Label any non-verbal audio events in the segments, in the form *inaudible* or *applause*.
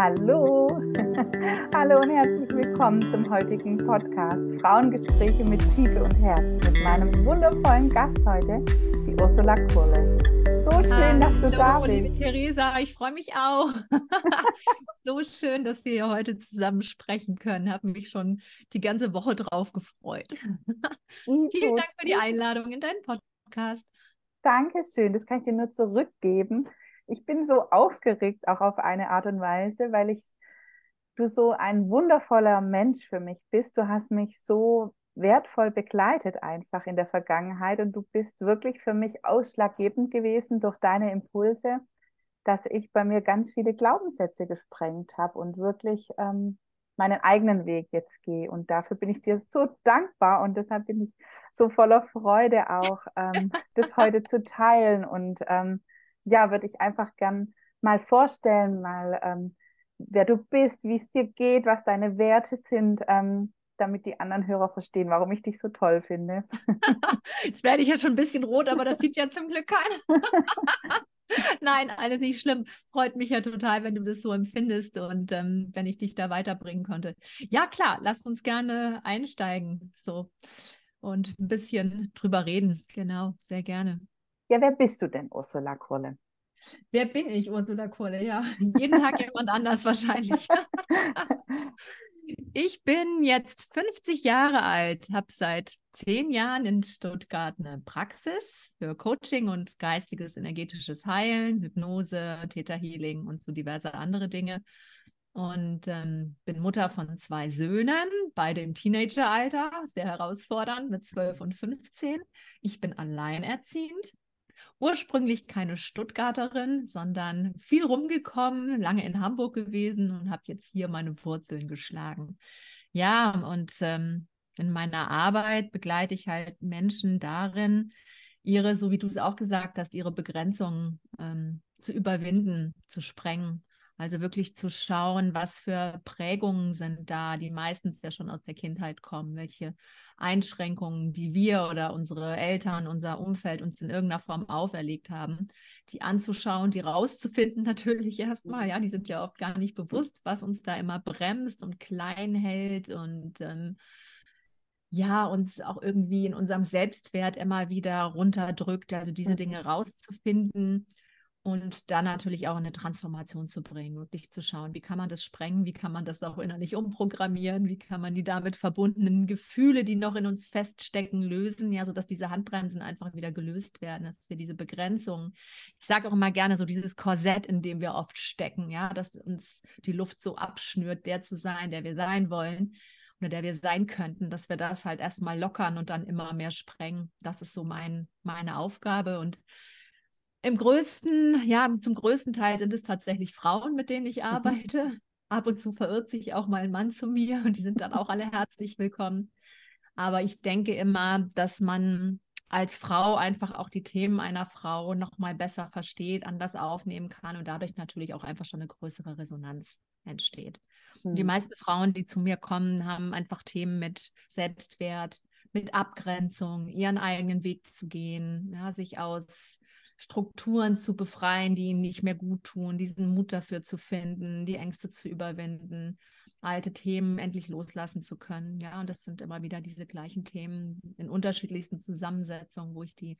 Hallo, *laughs* hallo und herzlich willkommen zum heutigen Podcast Frauengespräche mit Tiefe und Herz mit meinem wundervollen Gast heute, die Ursula Kurle. So schön, hallo, dass du da bist. Liebe Theresa, ich freue mich auch. *laughs* so schön, dass wir hier heute zusammen sprechen können. Habe mich schon die ganze Woche drauf gefreut. *laughs* Vielen Dank für die Einladung in deinen Podcast. Dankeschön, das kann ich dir nur zurückgeben ich bin so aufgeregt auch auf eine Art und Weise, weil ich du so ein wundervoller Mensch für mich bist. Du hast mich so wertvoll begleitet einfach in der Vergangenheit und du bist wirklich für mich ausschlaggebend gewesen durch deine Impulse, dass ich bei mir ganz viele Glaubenssätze gesprengt habe und wirklich ähm, meinen eigenen Weg jetzt gehe. Und dafür bin ich dir so dankbar und deshalb bin ich so voller Freude auch, ähm, das heute zu teilen und ähm, ja, würde ich einfach gern mal vorstellen, mal ähm, wer du bist, wie es dir geht, was deine Werte sind, ähm, damit die anderen Hörer verstehen, warum ich dich so toll finde. *laughs* Jetzt werde ich ja schon ein bisschen rot, aber das sieht ja zum Glück keiner. *laughs* Nein, alles nicht schlimm. Freut mich ja total, wenn du das so empfindest und ähm, wenn ich dich da weiterbringen konnte. Ja, klar, lass uns gerne einsteigen so und ein bisschen drüber reden. Genau, sehr gerne. Ja, wer bist du denn, Ursula Kurle? Wer bin ich, Ursula Kurle? Ja, jeden Tag *laughs* jemand anders wahrscheinlich. *laughs* ich bin jetzt 50 Jahre alt, habe seit zehn Jahren in Stuttgart eine Praxis für Coaching und geistiges energetisches Heilen, Hypnose, Theta Healing und so diverse andere Dinge. Und ähm, bin Mutter von zwei Söhnen, beide im Teenageralter, sehr herausfordernd mit 12 und 15. Ich bin alleinerziehend ursprünglich keine Stuttgarterin, sondern viel rumgekommen, lange in Hamburg gewesen und habe jetzt hier meine Wurzeln geschlagen. Ja, und ähm, in meiner Arbeit begleite ich halt Menschen darin, ihre, so wie du es auch gesagt hast, ihre Begrenzungen ähm, zu überwinden, zu sprengen also wirklich zu schauen, was für Prägungen sind da, die meistens ja schon aus der Kindheit kommen, welche Einschränkungen, die wir oder unsere Eltern, unser Umfeld uns in irgendeiner Form auferlegt haben, die anzuschauen, die rauszufinden *laughs* natürlich erstmal. Ja, die sind ja oft gar nicht bewusst, was uns da immer bremst und klein hält und ähm, ja, uns auch irgendwie in unserem Selbstwert immer wieder runterdrückt. Also diese mhm. Dinge rauszufinden und dann natürlich auch eine Transformation zu bringen, wirklich zu schauen, wie kann man das sprengen, wie kann man das auch innerlich umprogrammieren, wie kann man die damit verbundenen Gefühle, die noch in uns feststecken, lösen, ja, sodass diese Handbremsen einfach wieder gelöst werden, dass wir diese Begrenzung, ich sage auch immer gerne so dieses Korsett, in dem wir oft stecken, ja, dass uns die Luft so abschnürt, der zu sein, der wir sein wollen oder der wir sein könnten, dass wir das halt erstmal lockern und dann immer mehr sprengen. Das ist so mein, meine Aufgabe und im größten, ja, zum größten Teil sind es tatsächlich Frauen, mit denen ich mhm. arbeite. Ab und zu verirrt sich auch mal ein Mann zu mir und die sind dann auch alle herzlich willkommen. Aber ich denke immer, dass man als Frau einfach auch die Themen einer Frau noch mal besser versteht, anders aufnehmen kann und dadurch natürlich auch einfach schon eine größere Resonanz entsteht. Mhm. Die meisten Frauen, die zu mir kommen, haben einfach Themen mit Selbstwert, mit Abgrenzung, ihren eigenen Weg zu gehen, ja, sich aus Strukturen zu befreien, die ihnen nicht mehr gut tun, diesen Mut dafür zu finden, die Ängste zu überwinden, alte Themen endlich loslassen zu können. Ja, und das sind immer wieder diese gleichen Themen in unterschiedlichsten Zusammensetzungen, wo ich die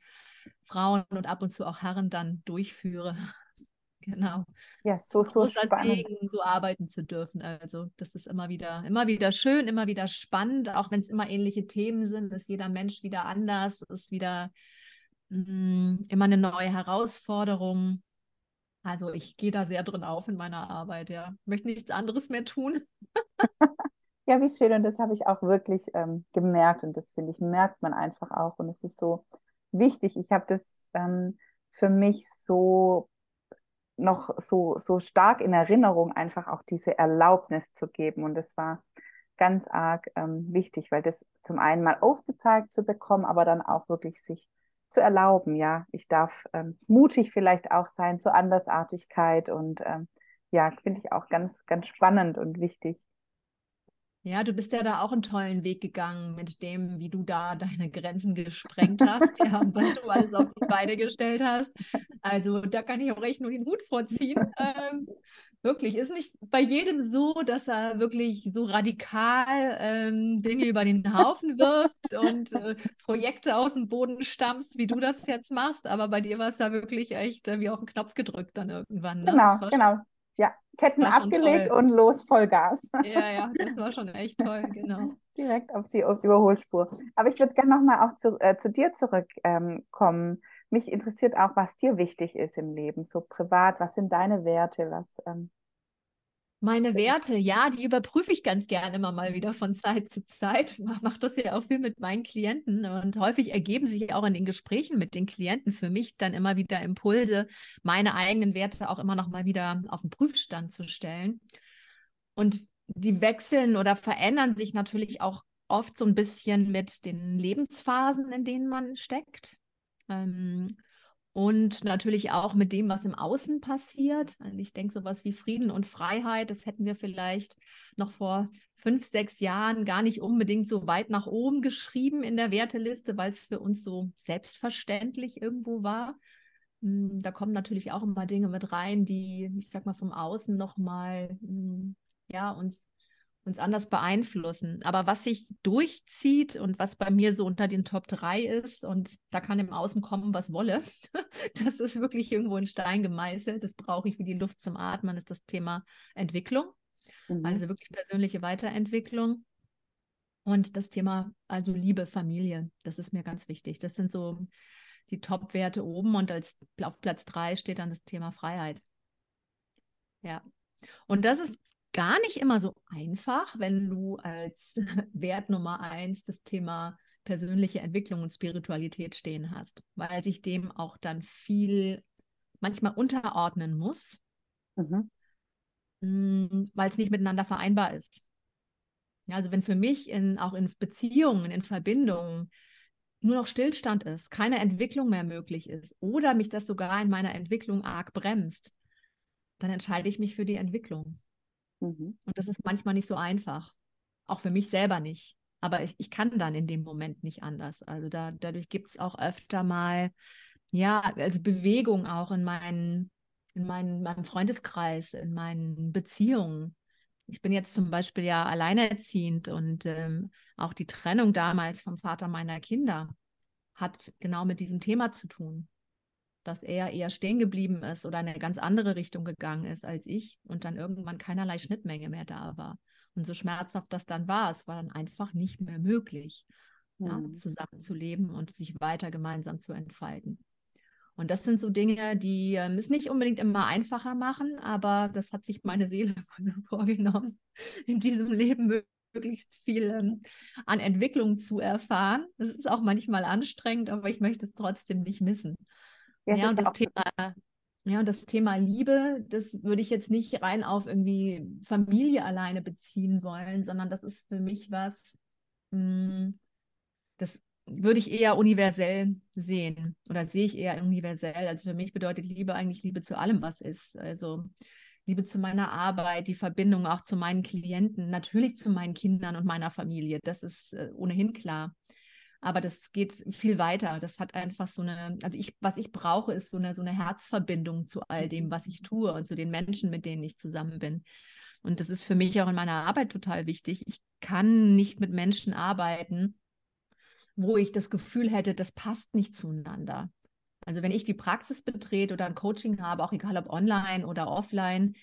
Frauen und ab und zu auch Herren dann durchführe. *laughs* Genau. Ja, so, so spannend. Segen, so arbeiten zu dürfen. Also, das ist immer wieder, immer wieder schön, immer wieder spannend, auch wenn es immer ähnliche Themen sind, ist jeder Mensch wieder anders, ist wieder Mm, immer eine neue Herausforderung. Also ich gehe da sehr drin auf in meiner Arbeit, ja. Möchte nichts anderes mehr tun. *laughs* ja, wie schön. Und das habe ich auch wirklich ähm, gemerkt. Und das finde ich, merkt man einfach auch. Und es ist so wichtig. Ich habe das ähm, für mich so noch so, so stark in Erinnerung, einfach auch diese Erlaubnis zu geben. Und das war ganz arg ähm, wichtig, weil das zum einen mal aufgezeigt zu bekommen, aber dann auch wirklich sich zu erlauben, ja. Ich darf ähm, mutig vielleicht auch sein zur Andersartigkeit und ähm, ja, finde ich auch ganz, ganz spannend und wichtig. Ja, du bist ja da auch einen tollen Weg gegangen mit dem, wie du da deine Grenzen gesprengt hast, ja, und was du alles auf die Beine gestellt hast. Also da kann ich auch echt nur den Hut vorziehen. Ähm, wirklich, ist nicht bei jedem so, dass er wirklich so radikal ähm, Dinge über den Haufen wirft und äh, Projekte aus dem Boden stammst, wie du das jetzt machst. Aber bei dir war es ja wirklich echt äh, wie auf den Knopf gedrückt dann irgendwann. Ne? Genau, genau. Ja, Ketten abgelegt und los Vollgas. Ja, ja, das war schon echt toll, *laughs* genau. Direkt auf die Überholspur. Aber ich würde gerne nochmal auch zu, äh, zu dir zurückkommen. Ähm, Mich interessiert auch, was dir wichtig ist im Leben, so privat. Was sind deine Werte? Was, ähm, meine Werte, ja, die überprüfe ich ganz gerne immer mal wieder von Zeit zu Zeit. *laughs* Ich mache das ja auch viel mit meinen Klienten und häufig ergeben sich auch in den Gesprächen mit den Klienten für mich dann immer wieder Impulse, meine eigenen Werte auch immer noch mal wieder auf den Prüfstand zu stellen. Und die wechseln oder verändern sich natürlich auch oft so ein bisschen mit den Lebensphasen, in denen man steckt. Ähm, und natürlich auch mit dem, was im Außen passiert. Also ich denke, sowas wie Frieden und Freiheit, das hätten wir vielleicht noch vor fünf, sechs Jahren gar nicht unbedingt so weit nach oben geschrieben in der Werteliste, weil es für uns so selbstverständlich irgendwo war. Hm, da kommen natürlich auch immer Dinge mit rein, die, ich sag mal, vom Außen nochmal, hm, ja, uns uns anders beeinflussen. Aber was sich durchzieht und was bei mir so unter den Top 3 ist, und da kann im Außen kommen, was wolle, *laughs* das ist wirklich irgendwo in Stein gemeißelt. Das brauche ich wie die Luft zum Atmen, ist das Thema Entwicklung. Mhm. Also wirklich persönliche Weiterentwicklung. Und das Thema, also Liebe, Familie, das ist mir ganz wichtig. Das sind so die Top-Werte oben und als auf Platz 3 steht dann das Thema Freiheit. Ja. Und das ist gar nicht immer so einfach, wenn du als *laughs* Wert Nummer eins das Thema persönliche Entwicklung und Spiritualität stehen hast, weil sich dem auch dann viel manchmal unterordnen muss, mhm. Mm, weil es nicht miteinander vereinbar ist. Also wenn für mich in, auch in Beziehungen, in Verbindungen nur noch Stillstand ist, keine Entwicklung mehr möglich ist oder mich das sogar in meiner Entwicklung arg bremst, dann entscheide ich mich für die Entwicklung. Mhm. Und das ist manchmal nicht so einfach. Auch für mich selber nicht. Aber ich, ich kann dann in dem Moment nicht anders. Also da, dadurch gibt es auch öfter mal, ja, also Bewegung auch in meinen, in meinen, meinem Freundeskreis, in meinen Beziehungen. Ich bin jetzt zum Beispiel ja alleinerziehend und ähm, auch die Trennung damals vom Vater meiner Kinder hat genau mit diesem Thema zu tun dass er eher stehen geblieben ist oder eine ganz andere Richtung gegangen ist als ich und dann irgendwann keinerlei Schnittmenge mehr da war. Und so schmerzhaft das dann war, es war dann einfach nicht mehr möglich, mhm. ja, zusammenzuleben und sich weiter gemeinsam zu entfalten. Und das sind so Dinge, die ähm, es nicht unbedingt immer einfacher machen, aber das hat sich meine Seele *laughs* vorgenommen, in diesem Leben möglichst viel ähm, an Entwicklung zu erfahren. Es ist auch manchmal anstrengend, aber ich möchte es trotzdem nicht missen. Ja, ja und das Thema, ja, und das Thema Liebe, das würde ich jetzt nicht rein auf irgendwie Familie alleine beziehen wollen, sondern das ist für mich was, mh, hm, das würde ich eher universell sehen oder sehe ich eher universell. Also für mich bedeutet Liebe eigentlich Liebe zu allem, was ist. Also Liebe zu meiner Arbeit, die Verbindung auch zu meinen Klienten, natürlich zu meinen Kindern und meiner Familie. Das ist äh, ohnehin klar. Aber das geht viel weiter. Das hat einfach so eine, also ich, was ich brauche, ist so eine, so eine Herzverbindung zu all dem, was ich tue und zu den Menschen, mit denen ich zusammen bin. Und das ist für mich auch in meiner Arbeit total wichtig. Ich kann nicht mit Menschen arbeiten, wo ich das Gefühl hätte, das passt nicht zueinander. Also wenn ich die Praxis betrete oder ein Coaching habe, auch egal ob online oder offline,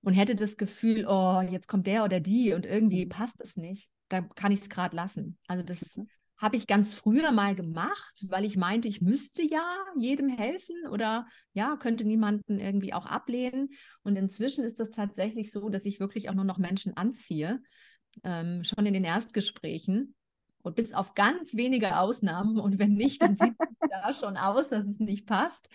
und hätte das Gefühl, oh, jetzt kommt der oder die und irgendwie mhm. passt es nicht, dann kann ich es gerade lassen. Also das mhm habe ich ganz früher mal gemacht, weil ich meinte, ich müsste ja jedem helfen oder ja, könnte niemanden irgendwie auch ablehnen. Und inzwischen ist das tatsächlich so, dass ich wirklich auch nur noch Menschen anziehe, ähm, schon in den Erstgesprächen. Und bis auf ganz wenige Ausnahmen und wenn nicht, dann sieht es *laughs* da schon aus, dass es nicht passt,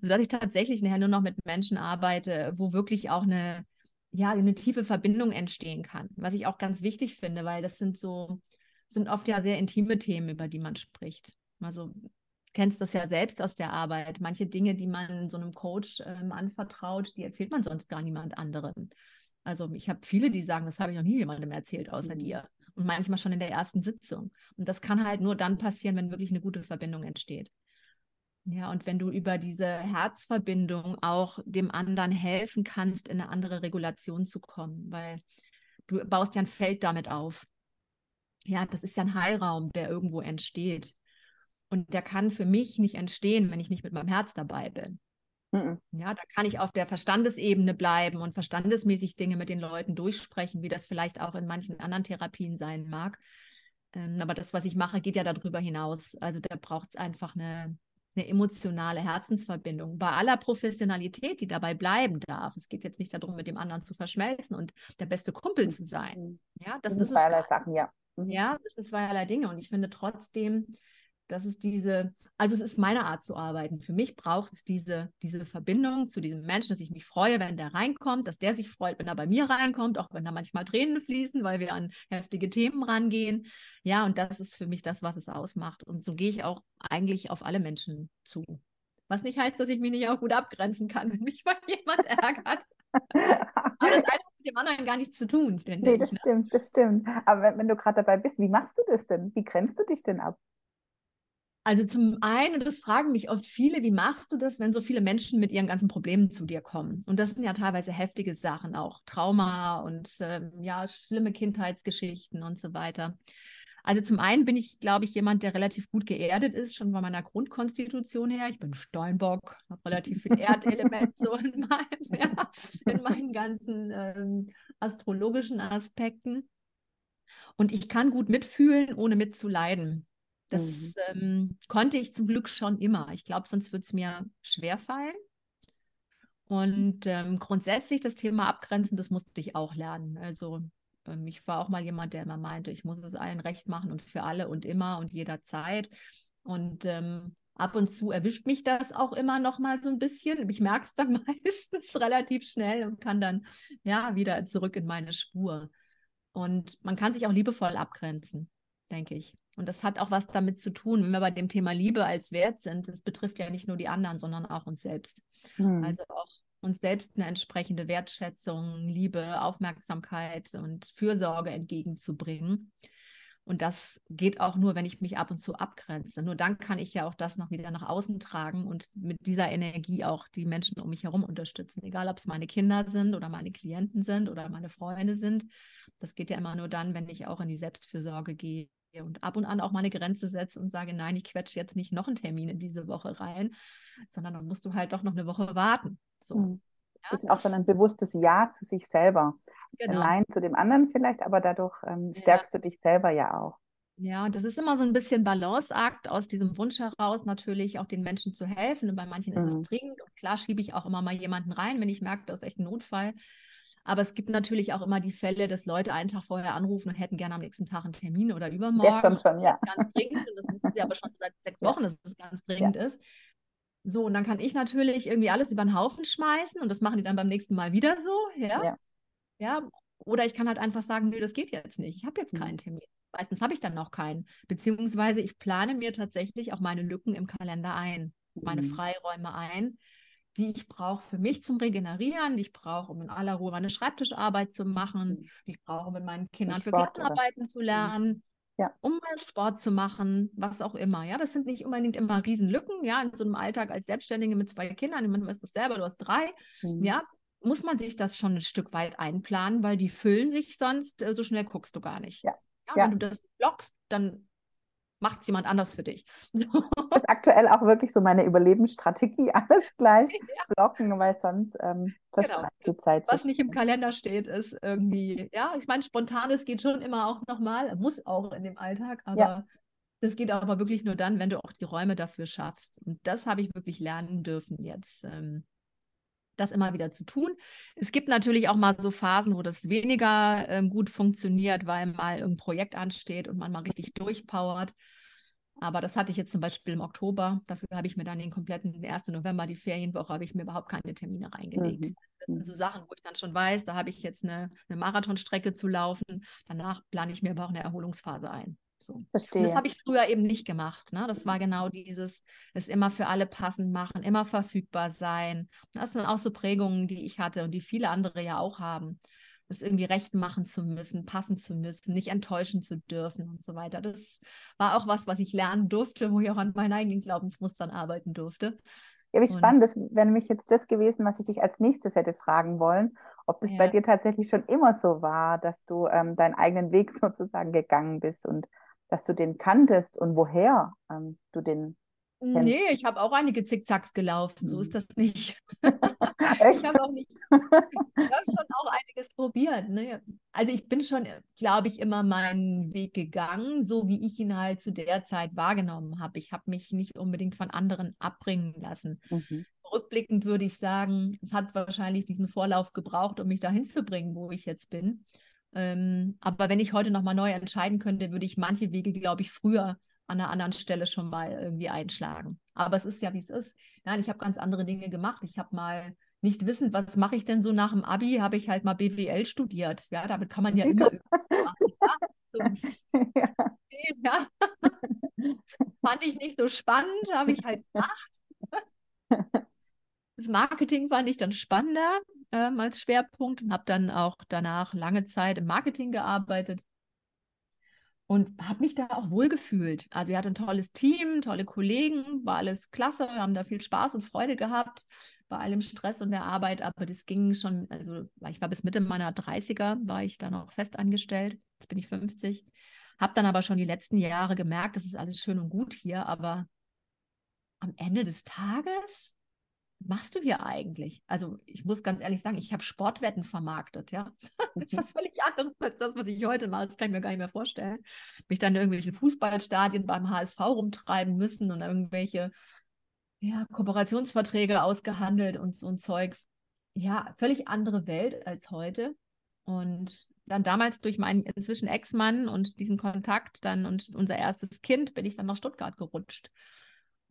sodass ich tatsächlich nachher nur noch mit Menschen arbeite, wo wirklich auch eine, ja, eine tiefe Verbindung entstehen kann. Was ich auch ganz wichtig finde, weil das sind so, sind oft ja sehr intime Themen, über die man spricht. Also kennst das ja selbst aus der Arbeit. Manche Dinge, die man so einem Coach ähm, anvertraut, die erzählt man sonst gar niemand anderem. Also ich habe viele, die sagen, das habe ich noch nie jemandem erzählt, außer Mhm. dir. Und manchmal schon in der ersten Sitzung. Und das kann halt nur dann passieren, wenn wirklich eine gute Verbindung entsteht. Ja, und wenn du über diese Herzverbindung auch dem anderen helfen kannst, in eine andere Regulation zu kommen, weil du baust ja ein Feld damit auf. Ja, das ist ja ein Heilraum, der irgendwo entsteht. Und der kann für mich nicht entstehen, wenn ich nicht mit meinem Herz dabei bin. Mhm. Ja, da kann ich auf der Verstandesebene bleiben und verstandesmäßig Dinge mit den Leuten durchsprechen, wie das vielleicht auch in manchen anderen Therapien sein mag. Ähm, aber das, was ich mache, geht ja darüber hinaus. Also da braucht es einfach eine, eine emotionale Herzensverbindung. Bei aller Professionalität, die dabei bleiben darf. Es geht jetzt nicht darum, mit dem anderen zu verschmelzen und der beste Kumpel zu sein. Mhm. Ja, das sind ist es. Sachen, ja. Mhm. Ja, das sind zweierlei Dinge. Und ich finde trotzdem, dass es diese, also es ist meine Art zu arbeiten. Für mich braucht es diese, diese Verbindung zu diesem Menschen, dass ich mich freue, wenn der reinkommt, dass der sich freut, wenn er bei mir reinkommt, auch wenn da manchmal Tränen fließen, weil wir an heftige Themen rangehen. Ja, und das ist für mich das, was es ausmacht. Und so gehe ich auch eigentlich auf alle Menschen zu. Was nicht heißt, dass ich mich nicht auch gut abgrenzen kann, wenn mich mal *laughs* jemand ärgert. *laughs* Aber das eine dem anderen gar nichts zu tun, finde Nee, ich. das Ne? stimmt, das stimmt. Aber wenn, wenn du gerade dabei bist, wie machst du das denn? Wie grenzt du dich denn ab? Also zum einen, und das fragen mich oft viele, wie machst du das, wenn so viele Menschen mit ihren ganzen Problemen zu dir kommen? Und das sind ja teilweise heftige Sachen, auch Trauma und ähm, ja, schlimme Kindheitsgeschichten und so weiter. Also zum einen bin ich, glaube ich, jemand, der relativ gut geerdet ist, schon von meiner Grundkonstitution her. Ich bin Steinbock, habe relativ viel Erdelement so in, *laughs* meinem, ja, in meinen ganzen ähm, astrologischen Aspekten. Und ich kann gut mitfühlen, ohne mitzuleiden. Das ähm, konnte ich zum Glück schon immer. Ich glaube, sonst würde es mir schwerfallen. Und ähm, grundsätzlich das Thema Abgrenzen, das musste ich auch lernen. Also ähm, ich war auch mal jemand, der immer meinte, ich muss es allen recht machen und für alle und immer und jederzeit. Und ähm, ab und zu erwischt mich das auch immer noch mal so ein bisschen. Ich merke es dann *laughs* meistens relativ schnell und kann dann ja wieder zurück in meine Spur. Und man kann sich auch liebevoll abgrenzen, denke ich. Und das hat auch was damit zu tun, wenn wir bei dem Thema Liebe als Wert sind. Das betrifft ja nicht nur die anderen, sondern auch uns selbst. Hm. Also auch uns selbst eine entsprechende Wertschätzung, Liebe, Aufmerksamkeit und Fürsorge entgegenzubringen. Und das geht auch nur, wenn ich mich ab und zu abgrenze. Nur dann kann ich ja auch das noch wieder nach außen tragen und mit dieser Energie auch die Menschen um mich herum unterstützen. Egal, ob es meine Kinder sind oder meine Klienten sind oder meine Freunde sind. Das geht ja immer nur dann, wenn ich auch in die Selbstfürsorge gehe und ab und an auch mal eine Grenze setze und sage, nein, ich quetsche jetzt nicht noch einen Termin in diese Woche rein, sondern dann musst du halt doch noch eine Woche warten. So. Hm. Ja, Das ist auch dann ein bewusstes Ja zu sich selber. genau. Nein zu dem anderen vielleicht, aber dadurch ähm, Ja. stärkst du dich selber ja auch. Ja, und das ist immer so ein bisschen Balanceakt aus diesem Wunsch heraus, natürlich auch den Menschen zu helfen. Und bei manchen ist Mhm. es dringend. Und klar schiebe ich auch immer mal jemanden rein, wenn ich merke, das ist echt ein Notfall. Aber es gibt natürlich auch immer die Fälle, dass Leute einen Tag vorher anrufen und hätten gerne am nächsten Tag einen Termin oder übermorgen. Gestern schon, ja. Das ist ganz dringend. Und das wissen sie aber schon seit sechs *laughs* Ja. Wochen, dass es ganz dringend ist. So, und dann kann ich natürlich irgendwie alles über den Haufen schmeißen und das machen die dann beim nächsten Mal wieder so, ja. Ja. Ja, oder ich kann halt einfach sagen, nö, das geht jetzt nicht. Ich habe jetzt Mhm. keinen Termin. Meistens habe ich dann noch keinen. Beziehungsweise ich plane mir tatsächlich auch meine Lücken im Kalender ein, meine Mhm. Freiräume ein, die ich brauche für mich zum Regenerieren, die ich brauche, um in aller Ruhe meine Schreibtischarbeit zu machen, Mhm. die ich brauche, um mit meinen Kindern für Sport, oder? Klassenarbeiten zu lernen, Ja. um mal Sport zu machen, was auch immer. Ja, das sind nicht unbedingt immer Riesenlücken, ja, in so einem Alltag als Selbstständige mit zwei Kindern, ich meine, du weißt das selber, du hast drei, Mhm. ja, muss man sich das schon ein Stück weit einplanen, weil die füllen sich sonst, äh, so schnell guckst du gar nicht. Ja. Ja, Ja. Wenn du das blockst, dann macht es jemand anders für dich. Das ist aktuell auch wirklich so meine Überlebensstrategie, *laughs* alles gleich *laughs* blocken, weil sonst ähm, verstreicht die Zeit Genau. Was nicht im. Kalender steht, ist irgendwie, ja, ich meine, spontanes geht schon immer auch nochmal, muss auch in dem Alltag, aber Ja. das geht aber wirklich nur dann, wenn du auch die Räume dafür schaffst. Und das habe ich wirklich lernen dürfen jetzt. Ähm, das immer wieder zu tun. Es gibt natürlich auch mal so Phasen, wo das weniger ähm, gut funktioniert, weil mal ein Projekt ansteht und man mal richtig durchpowert. Aber das hatte ich jetzt zum Beispiel im Oktober. Dafür habe ich mir dann den kompletten den 1. November, die Ferienwoche, habe ich mir überhaupt keine Termine reingelegt. Mhm. Das sind so Sachen, wo ich dann schon weiß, da habe ich jetzt eine, eine Marathonstrecke zu laufen. Danach plane ich mir aber auch eine Erholungsphase ein. So. Und das Verstehe. habe ich früher eben nicht gemacht. Ne? Das war genau dieses, es immer für alle passend machen, immer verfügbar sein. Das sind auch so Prägungen, die ich hatte und die viele andere ja auch haben. Es irgendwie recht machen zu müssen, passen zu müssen, nicht enttäuschen zu dürfen und so weiter. Das war auch was, was ich lernen durfte, wo ich auch an meinen eigenen Glaubensmustern arbeiten durfte. Ja, wie spannend, das wäre nämlich jetzt das gewesen, was ich dich als nächstes hätte fragen wollen, ob das ja. bei dir tatsächlich schon immer so war, dass du ähm, deinen eigenen Weg *laughs* sozusagen gegangen bist und dass du den kanntest und woher ähm, du den. Nee, ich habe auch einige Zickzacks gelaufen, so ist hm. das nicht. *laughs* ich habe auch nicht, ich habe schon auch einiges probiert. Ne? Also ich bin schon, glaube ich, immer meinen Weg gegangen, so wie ich ihn halt zu der Zeit wahrgenommen habe. Ich habe mich nicht unbedingt von anderen abbringen lassen. Mhm. Rückblickend würde ich sagen, es hat wahrscheinlich diesen Vorlauf gebraucht, um mich dahin zu bringen, wo ich jetzt bin. Ähm, aber wenn ich heute nochmal neu entscheiden könnte, würde ich manche Wege, glaube ich, früher an einer anderen Stelle schon mal irgendwie einschlagen. Aber es ist ja, wie es ist. Nein, ich habe ganz andere Dinge gemacht. Ich habe mal nicht wissend, was mache ich denn so nach dem Abi, habe ich halt mal BWL studiert. Ja, damit kann man ja immer. *laughs* ja, *laughs* ja. ja. *laughs* Fand ich nicht so spannend, habe ich halt gemacht. Das Marketing fand ich dann spannender ähm, als Schwerpunkt und habe dann auch danach lange Zeit im Marketing gearbeitet und habe mich da auch wohlgefühlt. Also wir hatten ein tolles Team, tolle Kollegen, war alles klasse, wir haben da viel Spaß und Freude gehabt bei allem Stress und der Arbeit, aber das ging schon, also ich war bis Mitte meiner 30er, war ich dann auch fest angestellt, jetzt bin ich 50, habe dann aber schon die letzten Jahre gemerkt, das ist alles schön und gut hier, aber am Ende des Tages machst du hier eigentlich? Also ich muss ganz ehrlich sagen, ich habe Sportwetten vermarktet, ja. *laughs* das ist was völlig anderes als das, was ich heute mache. Das kann ich mir gar nicht mehr vorstellen. Mich dann in irgendwelchen Fußballstadien beim HSV rumtreiben müssen und irgendwelche ja, Kooperationsverträge ausgehandelt und so ein Zeugs. Ja, völlig andere Welt als heute. Und dann damals durch meinen inzwischen Ex-Mann und diesen Kontakt dann und unser erstes Kind bin ich dann nach Stuttgart gerutscht.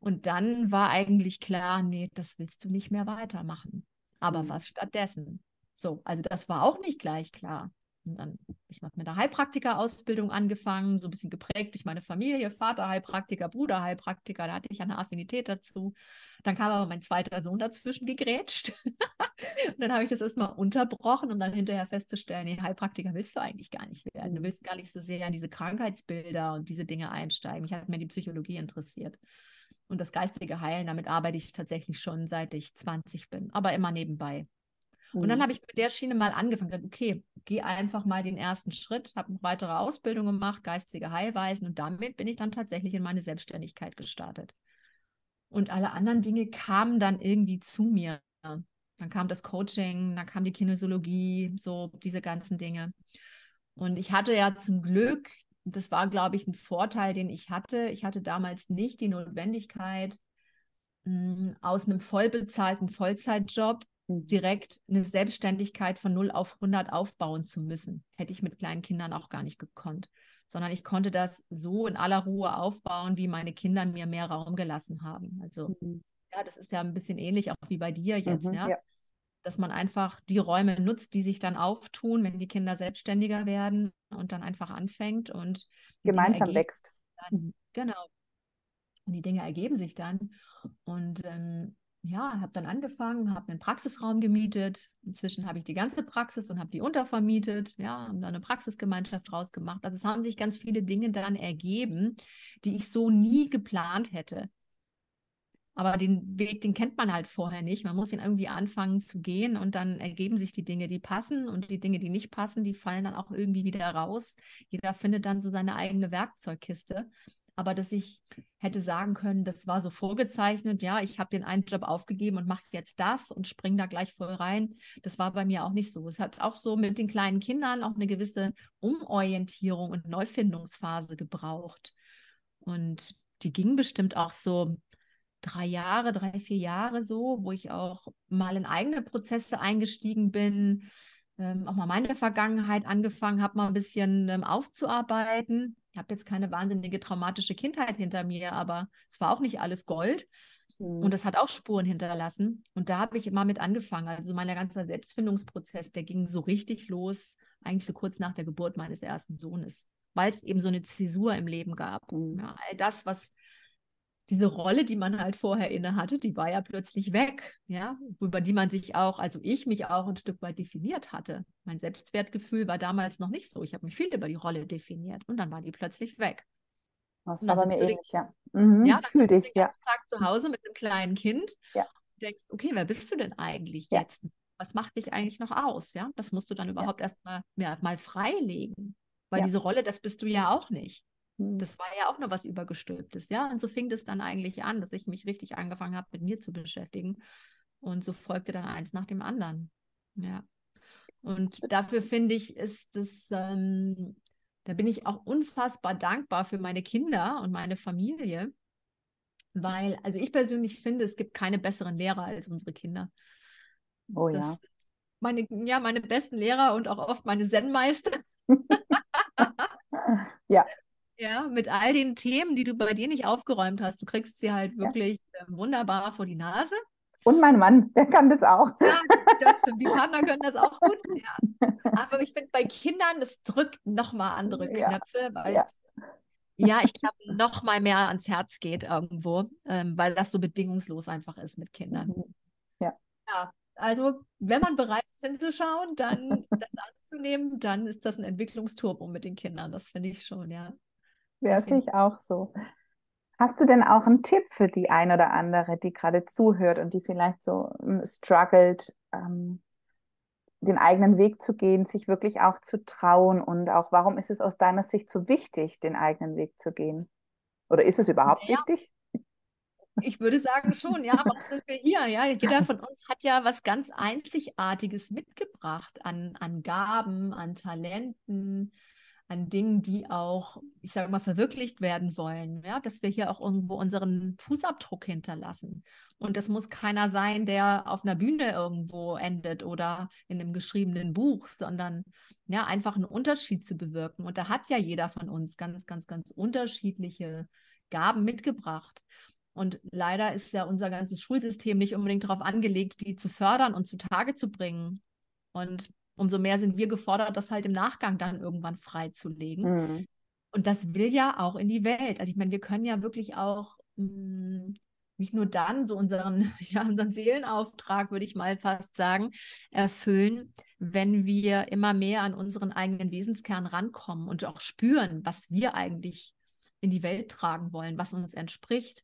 Und dann war eigentlich klar, nee, das willst du nicht mehr weitermachen. Aber mhm. was stattdessen? So, also das war auch nicht gleich klar. Und dann habe ich mit einer Heilpraktiker-Ausbildung angefangen, so ein bisschen geprägt durch meine Familie, Vater Heilpraktiker, Bruder Heilpraktiker, da hatte ich eine Affinität dazu. Dann kam aber mein zweiter Sohn dazwischen gegrätscht. *laughs* und dann habe ich das erstmal unterbrochen, um dann hinterher festzustellen, nee, Heilpraktiker willst du eigentlich gar nicht werden. Du willst gar nicht so sehr an diese Krankheitsbilder und diese Dinge einsteigen. Ich habe mir die Psychologie interessiert und das geistige Heilen, damit arbeite ich tatsächlich schon seit ich 20 bin, aber immer nebenbei. Mhm. Und dann mhm. habe ich mit der Schiene mal angefangen, gesagt, okay, geh einfach mal den ersten Schritt, habe noch weitere Ausbildung gemacht, geistige Heilweisen und damit bin ich dann tatsächlich in meine Selbstständigkeit gestartet. Und alle anderen Dinge kamen dann irgendwie zu mir. Dann kam das Coaching, dann kam die Kinesiologie, so diese ganzen Dinge. Und ich hatte ja zum Glück das war, glaube ich, ein Vorteil, den ich hatte. Ich hatte damals nicht die Notwendigkeit, hm, aus einem vollbezahlten Vollzeitjob mhm. direkt eine Selbstständigkeit von 0 auf 100 aufbauen zu müssen. Hätte ich mit kleinen Kindern auch gar nicht gekonnt, sondern ich konnte das so in aller Ruhe aufbauen, wie meine Kinder mir mehr Raum gelassen haben. Also mhm. ja, das ist ja ein bisschen ähnlich auch wie bei dir jetzt, mhm, ja? ja dass man einfach die Räume nutzt, die sich dann auftun, wenn die Kinder selbstständiger werden und dann einfach anfängt und gemeinsam wächst. Dann, genau. Und die Dinge ergeben sich dann. Und ähm, ja, habe dann angefangen, habe einen Praxisraum gemietet. Inzwischen habe ich die ganze Praxis und habe die untervermietet. Ja, haben da eine Praxisgemeinschaft draus gemacht. Also es haben sich ganz viele Dinge dann ergeben, die ich so nie geplant hätte. Aber den Weg, den kennt man halt vorher nicht. Man muss ihn irgendwie anfangen zu gehen und dann ergeben sich die Dinge, die passen und die Dinge, die nicht passen, die fallen dann auch irgendwie wieder raus. Jeder findet dann so seine eigene Werkzeugkiste. Aber dass ich hätte sagen können, das war so vorgezeichnet, ja, ich habe den einen Job aufgegeben und mache jetzt das und springe da gleich voll rein. Das war bei mir auch nicht so. Es hat auch so mit den kleinen Kindern auch eine gewisse Umorientierung und Neufindungsphase gebraucht. Und die ging bestimmt auch so drei Jahre, drei, vier Jahre so, wo ich auch mal in eigene Prozesse eingestiegen bin, ähm, auch mal meine Vergangenheit angefangen habe, mal ein bisschen ähm, aufzuarbeiten. Ich habe jetzt keine wahnsinnige traumatische Kindheit hinter mir, aber es war auch nicht alles Gold. Mhm. Und das hat auch Spuren hinterlassen. Und da habe ich immer mit angefangen. Also mein ganzer Selbstfindungsprozess, der ging so richtig los, eigentlich so kurz nach der Geburt meines ersten Sohnes, weil es eben so eine Zäsur im Leben gab. Mhm. Ja, all das, was diese Rolle, die man halt vorher inne hatte, die war ja plötzlich weg, ja, über die man sich auch, also ich mich auch ein Stück weit definiert hatte. Mein Selbstwertgefühl war damals noch nicht so. Ich habe mich viel über die Rolle definiert und dann war die plötzlich weg. Das war bei mir ähnlich, ja. Mhm, ja, dann fühl dich, den ja. Tag zu Hause mit einem kleinen Kind Ja. und denkst, okay, wer bist du denn eigentlich Ja. jetzt? Was macht dich eigentlich noch aus? Ja, das musst du dann überhaupt erstmal ja, mal freilegen, weil Ja. diese Rolle, das bist du ja auch nicht. Mhm. Das war ja auch nur was Übergestülptes, ja. Und so fing das dann eigentlich an, dass ich mich richtig angefangen habe, mit mir zu beschäftigen. Und so folgte dann eins nach dem anderen. Ja. Und dafür finde ich, ist es, ähm, da bin ich auch unfassbar dankbar für meine Kinder und meine Familie, weil, also ich persönlich finde, es gibt keine besseren Lehrer als unsere Kinder. Oh Das ja. meine, ja, meine besten Lehrer und auch oft meine Zen-Meister. *laughs* Ja, Ja, mit all den Themen, die du bei dir nicht aufgeräumt hast. Du kriegst sie halt Ja. wirklich äh, wunderbar vor die Nase. und mein Mann, der kann das auch. Ja, das stimmt. Die Partner können das auch gut. Ja. *laughs* Aber ich finde, bei Kindern, das drückt nochmal andere Ja, Knöpfe, weil ja. es, ja, ich glaube, nochmal mehr ans Herz geht irgendwo, ähm, weil das so bedingungslos einfach ist mit Kindern. Mhm. Ja, also wenn man bereit ist hinzuschauen, dann das anzunehmen, dann ist das ein Entwicklungsturbo mit den Kindern. Das finde ich schon, ja. Ja, Auf sehe ich auch so. Hast du denn auch einen Tipp für die ein oder andere, die gerade zuhört und die vielleicht so ähm, struggelt, ähm, den eigenen Weg zu gehen, sich wirklich auch zu trauen und auch, warum ist es aus deiner Sicht so wichtig, den eigenen Weg zu gehen? Oder ist es überhaupt Naja, wichtig? Ich würde sagen schon, ja, warum sind wir hier? Ja, jeder von uns hat ja was ganz Einzigartiges mitgebracht an, an Gaben, an Talenten, an Dingen, die auch, ich sage mal, verwirklicht werden wollen. Ja, dass wir hier auch irgendwo unseren Fußabdruck hinterlassen. Und das muss keiner sein, der auf einer Bühne irgendwo endet oder in einem geschriebenen Buch, sondern ja, einfach einen Unterschied zu bewirken. Und da hat ja jeder von uns ganz, ganz, ganz unterschiedliche Gaben mitgebracht. Und leider ist ja unser ganzes Schulsystem nicht unbedingt darauf angelegt, die zu fördern und zutage zu bringen. Und umso mehr sind wir gefordert, das halt im Nachgang dann irgendwann freizulegen. Mhm. Und das will ja auch in die Welt. Also ich meine, wir können ja wirklich auch mh, nicht nur dann so unseren, *laughs* ja, unseren Seelenauftrag, würde ich mal fast sagen, erfüllen, wenn wir immer mehr an unseren eigenen Wesenskern rankommen und auch spüren, was wir eigentlich in die Welt tragen wollen, was uns entspricht.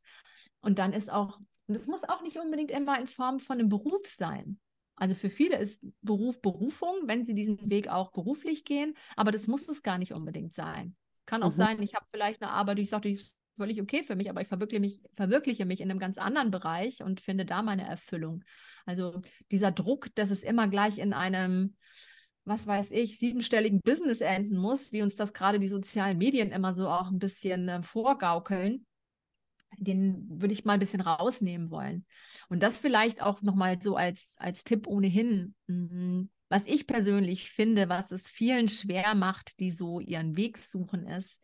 Und dann ist auch, und es muss auch nicht unbedingt immer in Form von einem Beruf sein. Also für viele ist Beruf Berufung, wenn sie diesen Weg auch beruflich gehen, aber das muss es gar nicht unbedingt sein. Es kann auch Mhm. sein, ich habe vielleicht eine Arbeit, die ich sage, die ist völlig okay für mich, aber ich verwirkliche mich, verwirkliche mich in einem ganz anderen Bereich und finde da meine Erfüllung. Also dieser Druck, dass es immer gleich in einem, was weiß ich, siebenstelligen Business enden muss, wie uns das gerade die sozialen Medien immer so auch ein bisschen äh, vorgaukeln, den würde ich mal ein bisschen rausnehmen wollen. Und das vielleicht auch nochmal so als, als Tipp ohnehin. Mhm. Was ich persönlich finde, was es vielen schwer macht, die so ihren Weg suchen, ist,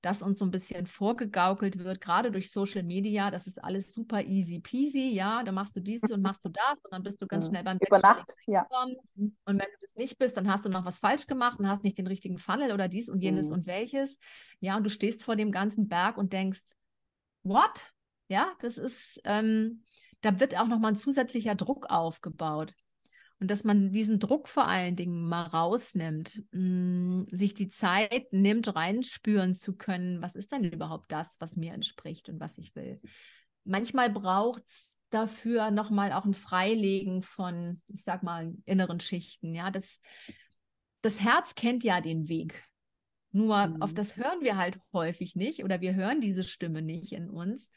dass uns so ein bisschen vorgegaukelt wird, gerade durch Social Media, das ist alles super easy peasy, ja, da machst du dies und machst du das und dann bist du ganz Mhm. schnell beim Über Nacht, ja. Und wenn du das nicht bist, dann hast du noch was falsch gemacht und hast nicht den richtigen Funnel oder dies und jenes Mhm. und welches. Ja, und du stehst vor dem ganzen Berg und denkst, what? Ja, das ist, ähm, da wird auch nochmal ein zusätzlicher Druck aufgebaut. Und dass man diesen Druck vor allen Dingen mal rausnimmt, mh, sich die Zeit nimmt, reinspüren zu können, was ist denn überhaupt das, was mir entspricht und was ich will. Manchmal braucht es dafür nochmal auch ein Freilegen von, ich sag mal, inneren Schichten. Ja, das, das Herz kennt ja den Weg. Nur Mhm. auf das hören wir halt häufig nicht oder wir hören diese Stimme nicht in uns,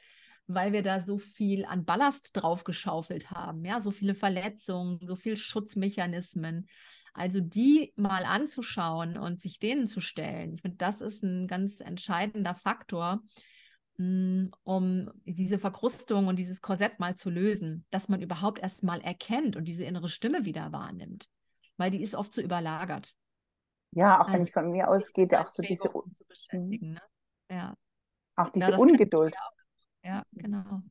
weil wir da so viel an Ballast draufgeschaufelt haben, ja, so viele Verletzungen, so viel Schutzmechanismen. Also die mal anzuschauen und sich denen zu stellen, ich finde, das ist ein ganz entscheidender Faktor, mh, um diese Verkrustung und dieses Korsett mal zu lösen, dass man überhaupt erst mal erkennt und diese innere Stimme wieder wahrnimmt, weil die ist oft so überlagert. Ja, auch wenn Also ich von mir ausgehe, auch so diese, zu beschäftigen. Ne? Ja. auch Ja, diese kennt Ungeduld. Ja, genau.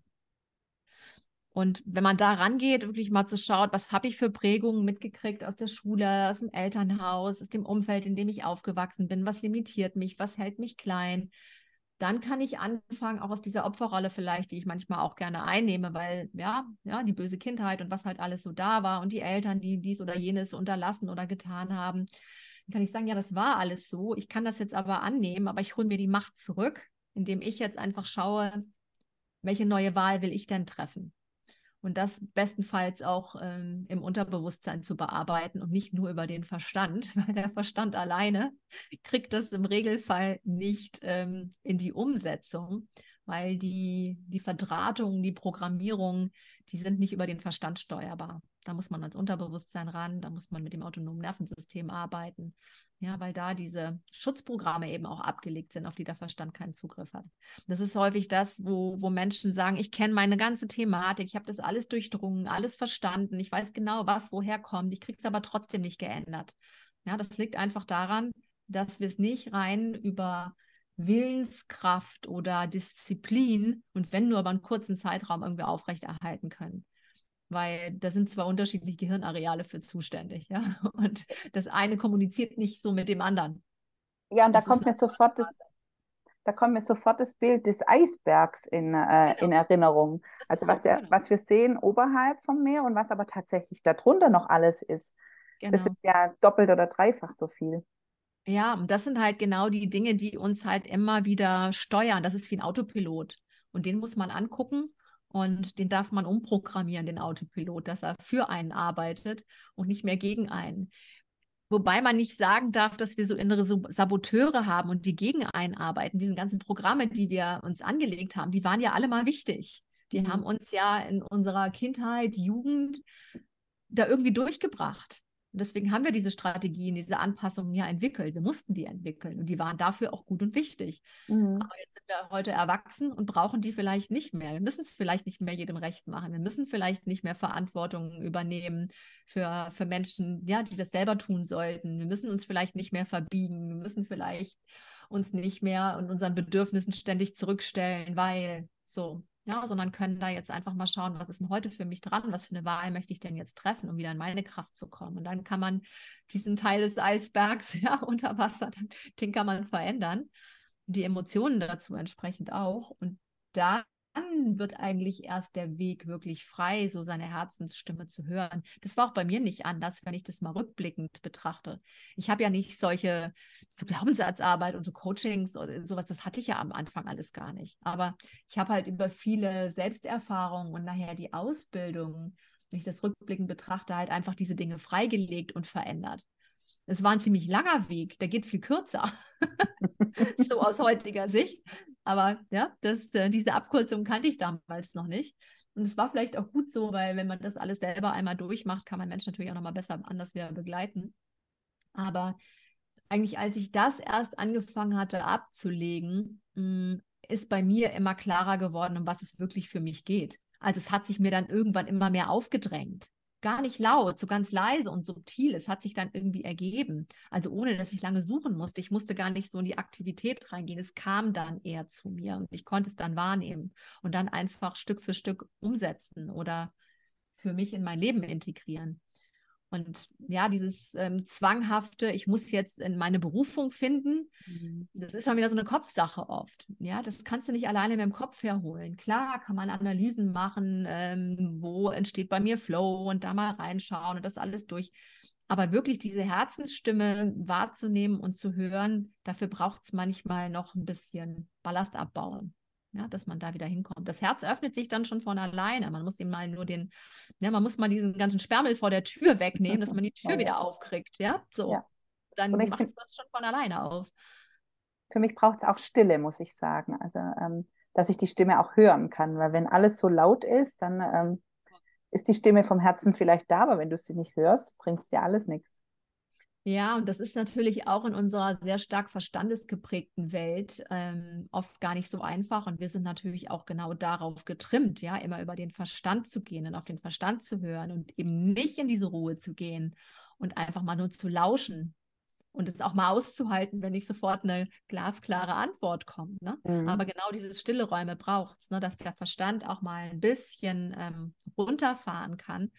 Und wenn man da rangeht, wirklich mal zu schauen, was habe ich für Prägungen mitgekriegt aus der Schule, aus dem Elternhaus, aus dem Umfeld, in dem ich aufgewachsen bin, was limitiert mich, was hält mich klein, dann kann ich anfangen, auch aus dieser Opferrolle vielleicht, die ich manchmal auch gerne einnehme, weil ja, ja, die böse Kindheit und was halt alles so da war und die Eltern, die dies oder jenes unterlassen oder getan haben, dann kann ich sagen, ja, das war alles so. Ich kann das jetzt aber annehmen, aber ich hole mir die Macht zurück, indem ich jetzt einfach schaue, welche neue Wahl will ich denn treffen? und das bestenfalls auch ähm, im Unterbewusstsein zu bearbeiten und nicht nur über den Verstand, *laughs* weil der Verstand alleine kriegt das im Regelfall nicht ähm, in die Umsetzung, weil die, die Verdrahtungen, die Programmierungen, die sind nicht über den Verstand steuerbar. Da muss man ans Unterbewusstsein ran, da muss man mit dem autonomen Nervensystem arbeiten. Ja, weil da diese Schutzprogramme eben auch abgelegt sind, auf die der Verstand keinen Zugriff hat. Das ist häufig das, wo, wo Menschen sagen, ich kenne meine ganze Thematik, ich habe das alles durchdrungen, alles verstanden, ich weiß genau, was woher kommt, ich kriege es aber trotzdem nicht geändert. Ja, das liegt einfach daran, dass wir es nicht rein über Willenskraft oder Disziplin und wenn nur über einen kurzen Zeitraum irgendwie aufrechterhalten können weil da sind zwar unterschiedliche Gehirnareale für zuständig, ja, *laughs* und das eine kommuniziert nicht so mit dem anderen. Ja, und da kommt mir sofort das, da kommt mir sofort das Bild des Eisbergs in, äh, genau. in Erinnerung. Das also was, ja, genau. was wir sehen oberhalb vom Meer und was aber tatsächlich darunter noch alles ist. Genau. Das ist ja doppelt oder dreifach so viel. Ja, und das sind halt genau die Dinge, die uns halt immer wieder steuern. Das ist wie ein Autopilot. Und den muss man angucken und den darf man umprogrammieren, den Autopilot, dass er für einen arbeitet und nicht mehr gegen einen. Wobei man nicht sagen darf, dass wir so innere Saboteure haben und die gegen einen arbeiten. Diese ganzen Programme, die wir uns angelegt haben, die waren ja alle mal wichtig. Die mhm. haben uns ja in unserer Kindheit, Jugend da irgendwie durchgebracht. Und deswegen haben wir diese Strategien, diese Anpassungen ja entwickelt. Wir mussten die entwickeln und die waren dafür auch gut und wichtig. Mhm. Aber jetzt sind wir heute erwachsen und brauchen die vielleicht nicht mehr. Wir müssen es vielleicht nicht mehr jedem recht machen. Wir müssen vielleicht nicht mehr Verantwortung übernehmen für, für Menschen, ja, die das selber tun sollten. Wir müssen uns vielleicht nicht mehr verbiegen. Wir müssen vielleicht uns nicht mehr und unseren Bedürfnissen ständig zurückstellen, weil so ja, sondern können da jetzt einfach mal schauen, was ist denn heute für mich dran, was für eine Wahl möchte ich denn jetzt treffen, um wieder in meine Kraft zu kommen. Und dann kann man diesen Teil des Eisbergs *laughs* ja unter Wasser, den kann man verändern. Die Emotionen dazu entsprechend auch. Und da dann wird eigentlich erst der Weg wirklich frei, so seine Herzensstimme zu hören. Das war auch bei mir nicht anders, wenn ich das mal rückblickend betrachte. Ich habe ja nicht solche so Glaubenssatzarbeit und so Coachings oder sowas, das hatte ich ja am Anfang alles gar nicht. Aber ich habe halt über viele Selbsterfahrungen und nachher die Ausbildung, wenn ich das rückblickend betrachte, halt einfach diese Dinge freigelegt und verändert. Es war ein ziemlich langer Weg, der geht viel kürzer, *laughs* so aus heutiger Sicht. Aber ja, das, äh, diese Abkürzung kannte ich damals noch nicht. Und es war vielleicht auch gut so, weil wenn man das alles selber einmal durchmacht, kann man Menschen natürlich auch nochmal besser anders wieder begleiten. Aber eigentlich, als ich das erst angefangen hatte abzulegen, mm, ist bei mir immer klarer geworden, um was es wirklich für mich geht. Also es hat sich mir dann irgendwann immer mehr aufgedrängt gar nicht laut, so ganz leise und subtil. Es hat sich dann irgendwie ergeben. Also ohne, dass ich lange suchen musste. Ich musste gar nicht so in die Aktivität reingehen. Es kam dann eher zu mir und ich konnte es dann wahrnehmen und dann einfach Stück für Stück umsetzen oder für mich in mein Leben integrieren. Und ja, dieses ähm, zwanghafte, ich muss jetzt in meine Berufung finden, mhm. das ist schon wieder so eine Kopfsache oft. Ja, das kannst du nicht alleine mit dem Kopf herholen. Klar kann man Analysen machen, ähm, wo entsteht bei mir Flow und da mal reinschauen und das alles durch. Aber wirklich diese Herzensstimme wahrzunehmen und zu hören, dafür braucht es manchmal noch ein bisschen Ballast abbauen ja, dass man da wieder hinkommt. Das Herz öffnet sich dann schon von alleine. Man muss ihm mal nur den, ja, man muss mal diesen ganzen Sperrmel vor der Tür *laughs* wegnehmen, dass man die Tür ja, wieder aufkriegt, ja, so. Ja. Dann macht es das schon von alleine auf. Für mich braucht es auch Stille, muss ich sagen. Also, ähm, dass ich die Stimme auch hören kann, weil wenn alles so laut ist, dann ähm, ist die Stimme vom Herzen vielleicht da, aber wenn du sie nicht hörst, bringt es dir alles nichts. Ja, und das ist natürlich auch in unserer sehr stark verstandesgeprägten Welt ähm, oft gar nicht so einfach. Und wir sind natürlich auch genau darauf getrimmt, ja, immer über den Verstand zu gehen und auf den Verstand zu hören und eben nicht in diese Ruhe zu gehen und einfach mal nur zu lauschen und es auch mal auszuhalten, wenn nicht sofort eine glasklare Antwort kommt. Ne? Mhm. Aber genau diese stille Räume braucht es, ne, dass der Verstand auch mal ein bisschen ähm, runterfahren kann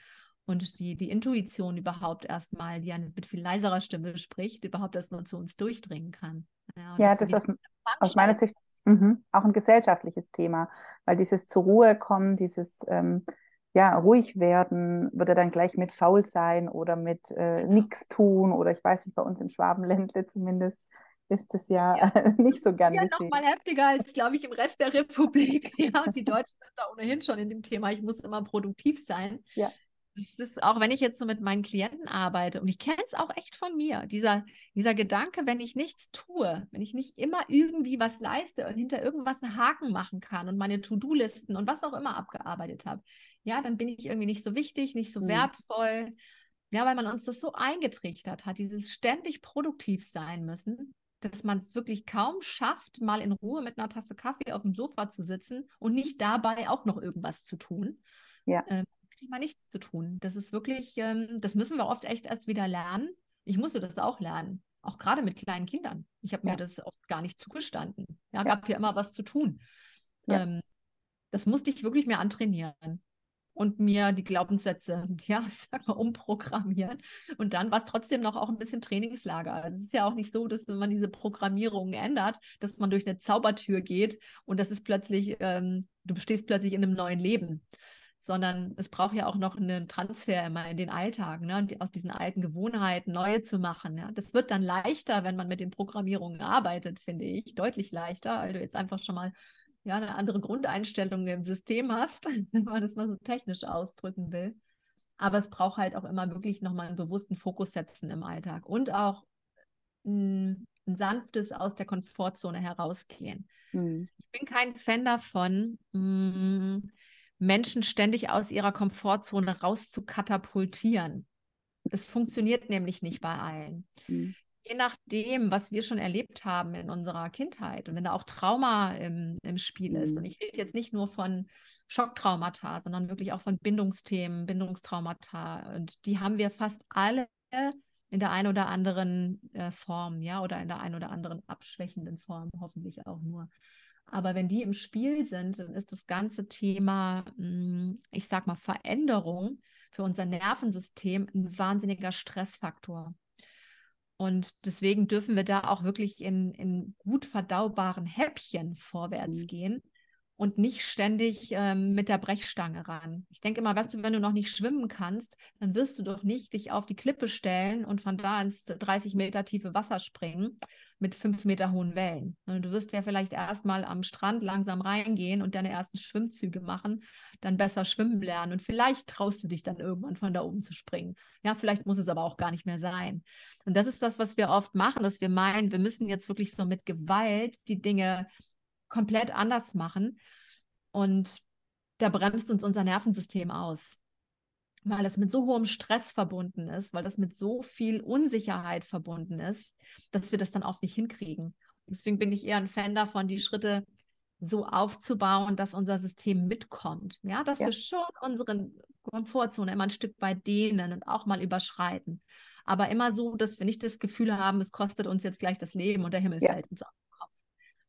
und die, die Intuition überhaupt erstmal, die ja mit viel leiserer Stimme spricht, überhaupt erstmal zu uns durchdringen kann. Ja, ja das, das aus, aus meiner Sicht Mhm. Auch ein gesellschaftliches Thema, weil dieses zur Ruhe kommen, dieses ähm, ja, ruhig werden, würde dann gleich mit faul sein oder mit äh, nichts tun oder ich weiß nicht, bei uns im Schwabenländle zumindest ist es ja, ja. *laughs* nicht so gern ja, gesehen. noch mal heftiger als, glaube ich, im Rest der Republik. *laughs* Ja, und die Deutschen sind da ohnehin schon in dem Thema, ich muss immer produktiv sein. Ja das ist auch, wenn ich jetzt so mit meinen Klienten arbeite, und ich kenne es auch echt von mir, dieser, dieser Gedanke, wenn ich nichts tue, wenn ich nicht immer irgendwie was leiste und hinter irgendwas einen Haken machen kann und meine To-Do-Listen und was auch immer abgearbeitet habe, ja, dann bin ich irgendwie nicht so wichtig, nicht so mhm. wertvoll. Ja, weil man uns das so eingetrichtert hat, dieses ständig produktiv sein müssen, dass man es wirklich kaum schafft, mal in Ruhe mit einer Tasse Kaffee auf dem Sofa zu sitzen und nicht dabei auch noch irgendwas zu tun. Ja. Ähm, mal nichts zu tun. Das ist wirklich, ähm, das müssen wir oft echt erst wieder lernen. Ich musste das auch lernen, auch gerade mit kleinen Kindern. Ich habe ja. mir das oft gar nicht zugestanden. Ja, gab ja immer was zu tun. Ja. Ähm, das musste ich wirklich mehr antrainieren und mir die Glaubenssätze, *laughs* ja, sag mal, umprogrammieren. Und dann war es trotzdem noch auch ein bisschen Trainingslager. Also es ist ja auch nicht so, dass wenn man diese Programmierung ändert, dass man durch eine Zaubertür geht und das ist plötzlich, ähm, du stehst plötzlich in einem neuen Leben sondern es braucht ja auch noch einen Transfer immer in den Alltag, ne? Und aus diesen alten Gewohnheiten neue zu machen. Ja? Das wird dann leichter, wenn man mit den Programmierungen arbeitet, finde ich, deutlich leichter, weil du jetzt einfach schon mal ja, eine andere Grundeinstellung im System hast, *laughs* wenn man das mal so technisch ausdrücken will. Aber es braucht halt auch immer wirklich nochmal einen bewussten Fokus setzen im Alltag und auch ein, ein sanftes aus der Komfortzone herausgehen. Mhm. Ich bin kein Fan davon, mh, mm, Menschen ständig aus ihrer Komfortzone rauszukatapultieren. Das funktioniert nämlich nicht bei allen. Mhm. Je nachdem, was wir schon erlebt haben in unserer Kindheit und wenn da auch Trauma im, im Spiel mhm. ist, und ich rede jetzt nicht nur von Schocktraumata, sondern wirklich auch von Bindungsthemen, Bindungstraumata, und die haben wir fast alle in der einen oder anderen äh, Form, ja, oder in der einen oder anderen abschwächenden Form, hoffentlich auch nur. Aber wenn die im Spiel sind, dann ist das ganze Thema, hm, ich sag mal, Veränderung für unser Nervensystem ein wahnsinniger Stressfaktor. Und deswegen dürfen wir da auch wirklich in, in gut verdaubaren Häppchen vorwärts mhm. gehen und nicht ständig ähm, mit der Brechstange ran. Ich denke immer, weißt du, wenn du noch nicht schwimmen kannst, dann wirst du doch nicht dich auf die Klippe stellen und von da ins 30 Meter tiefe Wasser springen mit fünf Meter hohen Wellen. Du wirst ja vielleicht erstmal am Strand langsam reingehen und deine ersten Schwimmzüge machen, dann besser schwimmen lernen und vielleicht traust du dich dann irgendwann von da oben zu springen. Ja, vielleicht muss es aber auch gar nicht mehr sein. Und das ist das, was wir oft machen, dass wir meinen, wir müssen jetzt wirklich so mit Gewalt die Dinge komplett anders machen. Und da bremst uns unser Nervensystem aus, weil das mit so hohem Stress verbunden ist, weil das mit so viel Unsicherheit verbunden ist, dass wir das dann oft nicht hinkriegen. Deswegen bin ich eher ein Fan davon, die Schritte so aufzubauen, dass unser System mitkommt. Ja, dass ja. wir schon unsere Komfortzone immer ein Stück weit dehnen und auch mal überschreiten. Aber immer so, dass wir nicht das Gefühl haben, es kostet uns jetzt gleich das Leben und der Himmel ja. fällt uns auf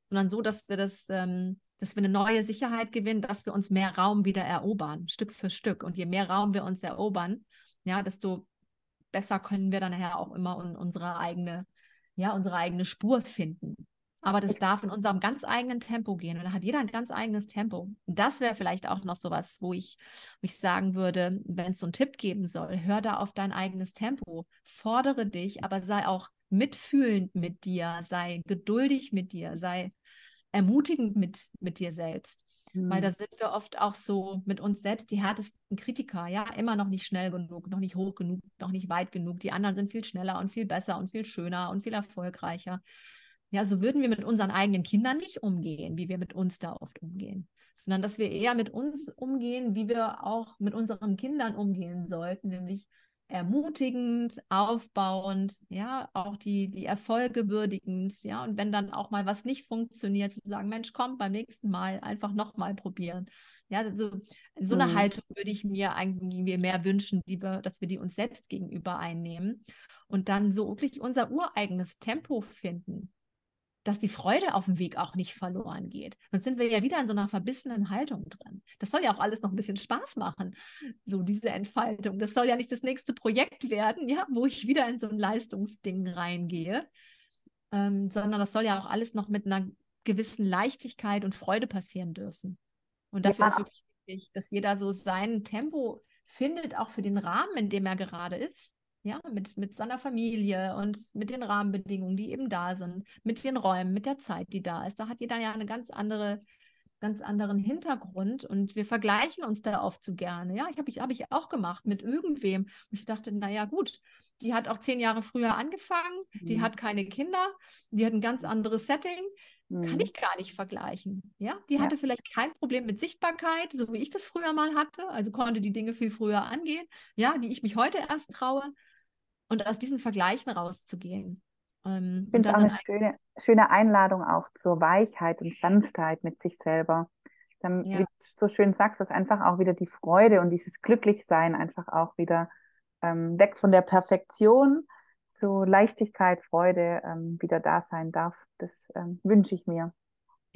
sondern so, dass wir das, ähm, dass wir eine neue Sicherheit gewinnen, dass wir uns mehr Raum wieder erobern, Stück für Stück. Und je mehr Raum wir uns erobern, ja, desto besser können wir dann nachher auch immer unsere eigene, ja, unsere eigene Spur finden. Aber das darf in unserem ganz eigenen Tempo gehen. Und da hat jeder ein ganz eigenes Tempo. Und das wäre vielleicht auch noch so was, wo ich, wo ich sagen würde, wenn es so einen Tipp geben soll, hör da auf dein eigenes Tempo. Fordere dich, aber sei auch mitfühlend mit dir, sei geduldig mit dir, sei ermutigend mit, mit dir selbst. Mhm. Weil da sind wir oft auch so mit uns selbst die härtesten Kritiker. Ja, immer noch nicht schnell genug, noch nicht hoch genug, noch nicht weit genug. Die anderen sind viel schneller und viel besser und viel schöner und viel erfolgreicher. Ja, so würden wir mit unseren eigenen Kindern nicht umgehen, wie wir mit uns da oft umgehen, sondern dass wir eher mit uns umgehen, wie wir auch mit unseren Kindern umgehen sollten, nämlich ermutigend, aufbauend, ja, auch die, die Erfolge würdigend, ja, und wenn dann auch mal was nicht funktioniert, zu sagen, Mensch, komm, beim nächsten Mal einfach nochmal probieren. Ja, so, so eine mhm. Haltung würde ich mir eigentlich mehr wünschen, die wir, dass wir die uns selbst gegenüber einnehmen und dann so wirklich unser ureigenes Tempo finden dass die Freude auf dem Weg auch nicht verloren geht. Sonst sind wir ja wieder in so einer verbissenen Haltung drin. Das soll ja auch alles noch ein bisschen Spaß machen, so diese Entfaltung. Das soll ja nicht das nächste Projekt werden, ja, wo ich wieder in so ein Leistungsding reingehe, ähm, sondern das soll ja auch alles noch mit einer gewissen Leichtigkeit und Freude passieren dürfen. Und dafür ja. ist wirklich wichtig, dass jeder so sein Tempo findet, auch für den Rahmen, in dem er gerade ist. Ja, mit, mit seiner Familie und mit den Rahmenbedingungen, die eben da sind, mit den Räumen, mit der Zeit, die da ist. Da hat jeder ja eine ganz andere ganz anderen Hintergrund und wir vergleichen uns da oft so gerne. Ja, ich habe ich, hab ich auch gemacht mit irgendwem. Und ich dachte, naja, gut, die hat auch zehn Jahre früher angefangen, mhm. die hat keine Kinder, die hat ein ganz anderes Setting. Mhm. Kann ich gar nicht vergleichen. Ja, die ja. hatte vielleicht kein Problem mit Sichtbarkeit, so wie ich das früher mal hatte, also konnte die Dinge viel früher angehen, ja, die ich mich heute erst traue. Und aus diesen Vergleichen rauszugehen. Ähm, ich finde es auch eine schöne, schöne Einladung auch zur Weichheit und Sanftheit mit sich selber. Dann, ja. wie du so schön sagst, dass einfach auch wieder die Freude und dieses Glücklichsein einfach auch wieder ähm, weg von der Perfektion zu Leichtigkeit, Freude ähm, wieder da sein darf. Das ähm, wünsche ich mir.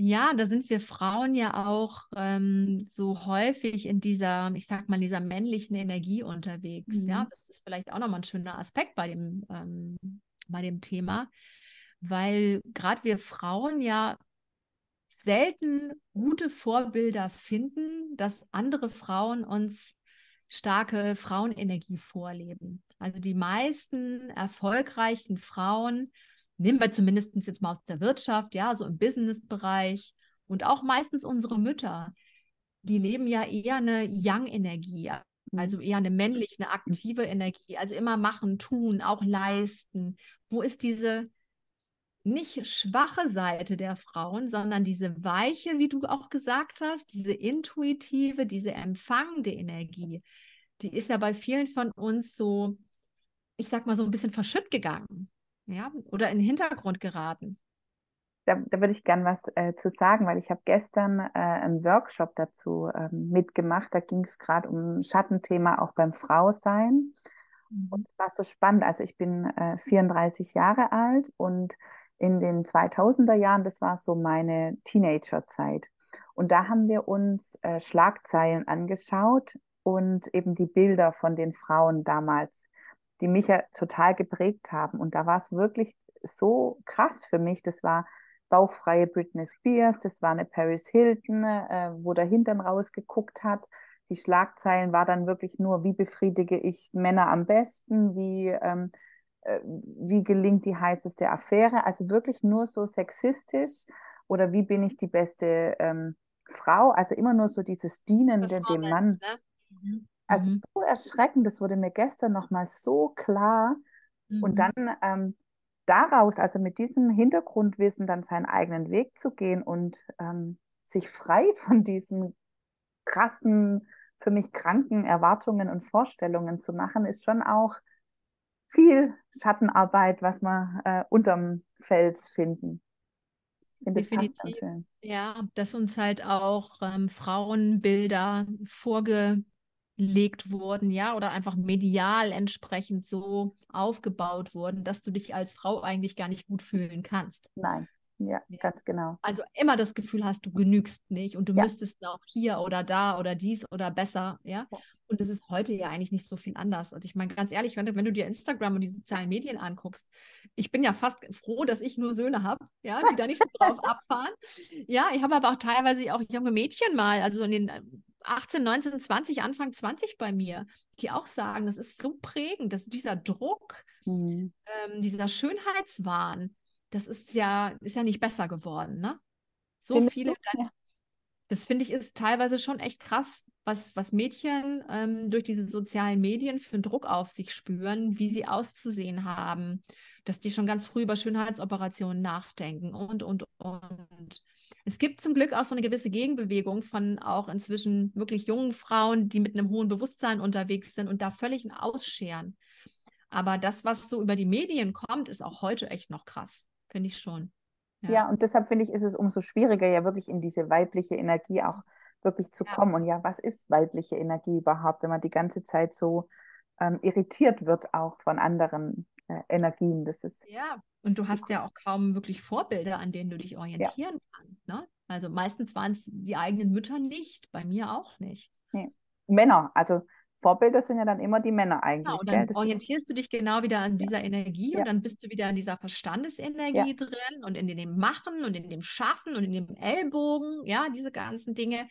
Ja, da sind wir Frauen ja auch ähm, so häufig in dieser, ich sag mal, dieser männlichen Energie unterwegs. Mhm. Ja, das ist vielleicht auch nochmal ein schöner Aspekt bei dem ähm, bei dem Thema, weil gerade wir Frauen ja selten gute Vorbilder finden, dass andere Frauen uns starke Frauenenergie vorleben. Also die meisten erfolgreichen Frauen, nehmen wir zumindest jetzt mal aus der Wirtschaft, ja, so im Businessbereich und auch meistens unsere Mütter, die leben ja eher eine Young-Energie, also eher eine männliche, eine aktive Energie. Also immer machen, tun, auch leisten. Wo ist diese nicht schwache Seite der Frauen, sondern diese weiche, wie du auch gesagt hast, diese intuitive, diese empfangende Energie, die ist ja bei vielen von uns so, ich sag mal, so ein bisschen verschütt gegangen, ja, oder in den Hintergrund geraten da, da würde ich gern was äh, zu sagen, weil ich habe gestern äh, einen Workshop dazu äh, mitgemacht. Da ging es gerade um Schattenthema auch beim Frausein. Mhm. Und es war so spannend. Also ich bin 34 äh, Jahre alt und in den 2000er Jahren, das war so meine Teenagerzeit. Und da haben wir uns äh, Schlagzeilen angeschaut und eben die Bilder von den Frauen damals, die mich ja total geprägt haben. Und da war es wirklich so krass für mich. Das war bauchfreie Britney Spears, das war eine Paris Hilton, äh, wo der Hintern rausgeguckt hat. Die Schlagzeilen war dann wirklich nur, wie befriedige ich Männer am besten, wie, ähm, äh, wie gelingt die heißeste Affäre. Also wirklich nur so sexistisch oder wie bin ich die beste ähm, Frau. Also immer nur so dieses Dienende dem Mann. Ne? Mhm. Also mhm. so erschreckend, das wurde mir gestern nochmal so klar. Mhm. Und dann ähm, daraus, also mit diesem Hintergrundwissen, dann seinen eigenen Weg zu gehen und ähm, sich frei *laughs* von diesen krassen, für mich kranken Erwartungen und Vorstellungen zu machen, ist schon auch viel Schattenarbeit, was wir äh, unterm Fels finden. Ich finde, das passt ganz schön. Ja, dass uns halt auch ähm, Frauenbilder vorge gelegt wurden, ja, oder einfach medial entsprechend so aufgebaut wurden, dass du dich als Frau eigentlich gar nicht gut fühlen kannst. Nein. Ja, ja, ganz genau. Also immer das Gefühl hast, du genügst nicht und du ja. müsstest noch hier oder da oder dies oder besser, ja? ja. Und das ist heute ja eigentlich nicht so viel anders. Also ich meine, ganz ehrlich, wenn du, wenn du dir Instagram und die sozialen Medien anguckst, ich bin ja fast froh, dass ich nur Söhne habe, ja, die da nicht drauf *laughs* abfahren. Ja, ich habe aber auch teilweise auch junge Mädchen mal, also in den 18, 19, 20, Anfang 20 bei mir, die auch sagen, das ist so prägend, dass dieser Druck, mhm. ähm, dieser Schönheitswahn, das ist ja, ist ja nicht besser geworden, ne? So Findest viele, dann, das finde ich ist teilweise schon echt krass, was, was Mädchen ähm, durch diese sozialen Medien für einen Druck auf sich spüren, wie sie auszusehen haben, dass die schon ganz früh über Schönheitsoperationen nachdenken und, und, und. Es gibt zum Glück auch so eine gewisse Gegenbewegung von auch inzwischen wirklich jungen Frauen, die mit einem hohen Bewusstsein unterwegs sind und da völlig ausscheren. Aber das, was so über die Medien kommt, ist auch heute echt noch krass, finde ich schon. Ja. ja, und deshalb finde ich, ist es umso schwieriger, ja wirklich in diese weibliche Energie auch wirklich zu ja. kommen. Und ja, was ist weibliche Energie überhaupt, wenn man die ganze Zeit so ähm, irritiert wird auch von anderen äh, Energien. Das ist ja, und du hast ja auch kaum wirklich Vorbilder, an denen du dich orientieren ja. kannst. Ne? Also meistens waren es die eigenen Mütter nicht, bei mir auch nicht. Nee. Männer, also Vorbilder sind ja dann immer die Männer eigentlich. Genau, und gell? dann Das orientierst du dich genau wieder an Ja. dieser Energie Ja. und dann bist du wieder in dieser Verstandesenergie drin und in dem Machen und in dem Schaffen und in dem Ellbogen, ja, diese ganzen Dinge.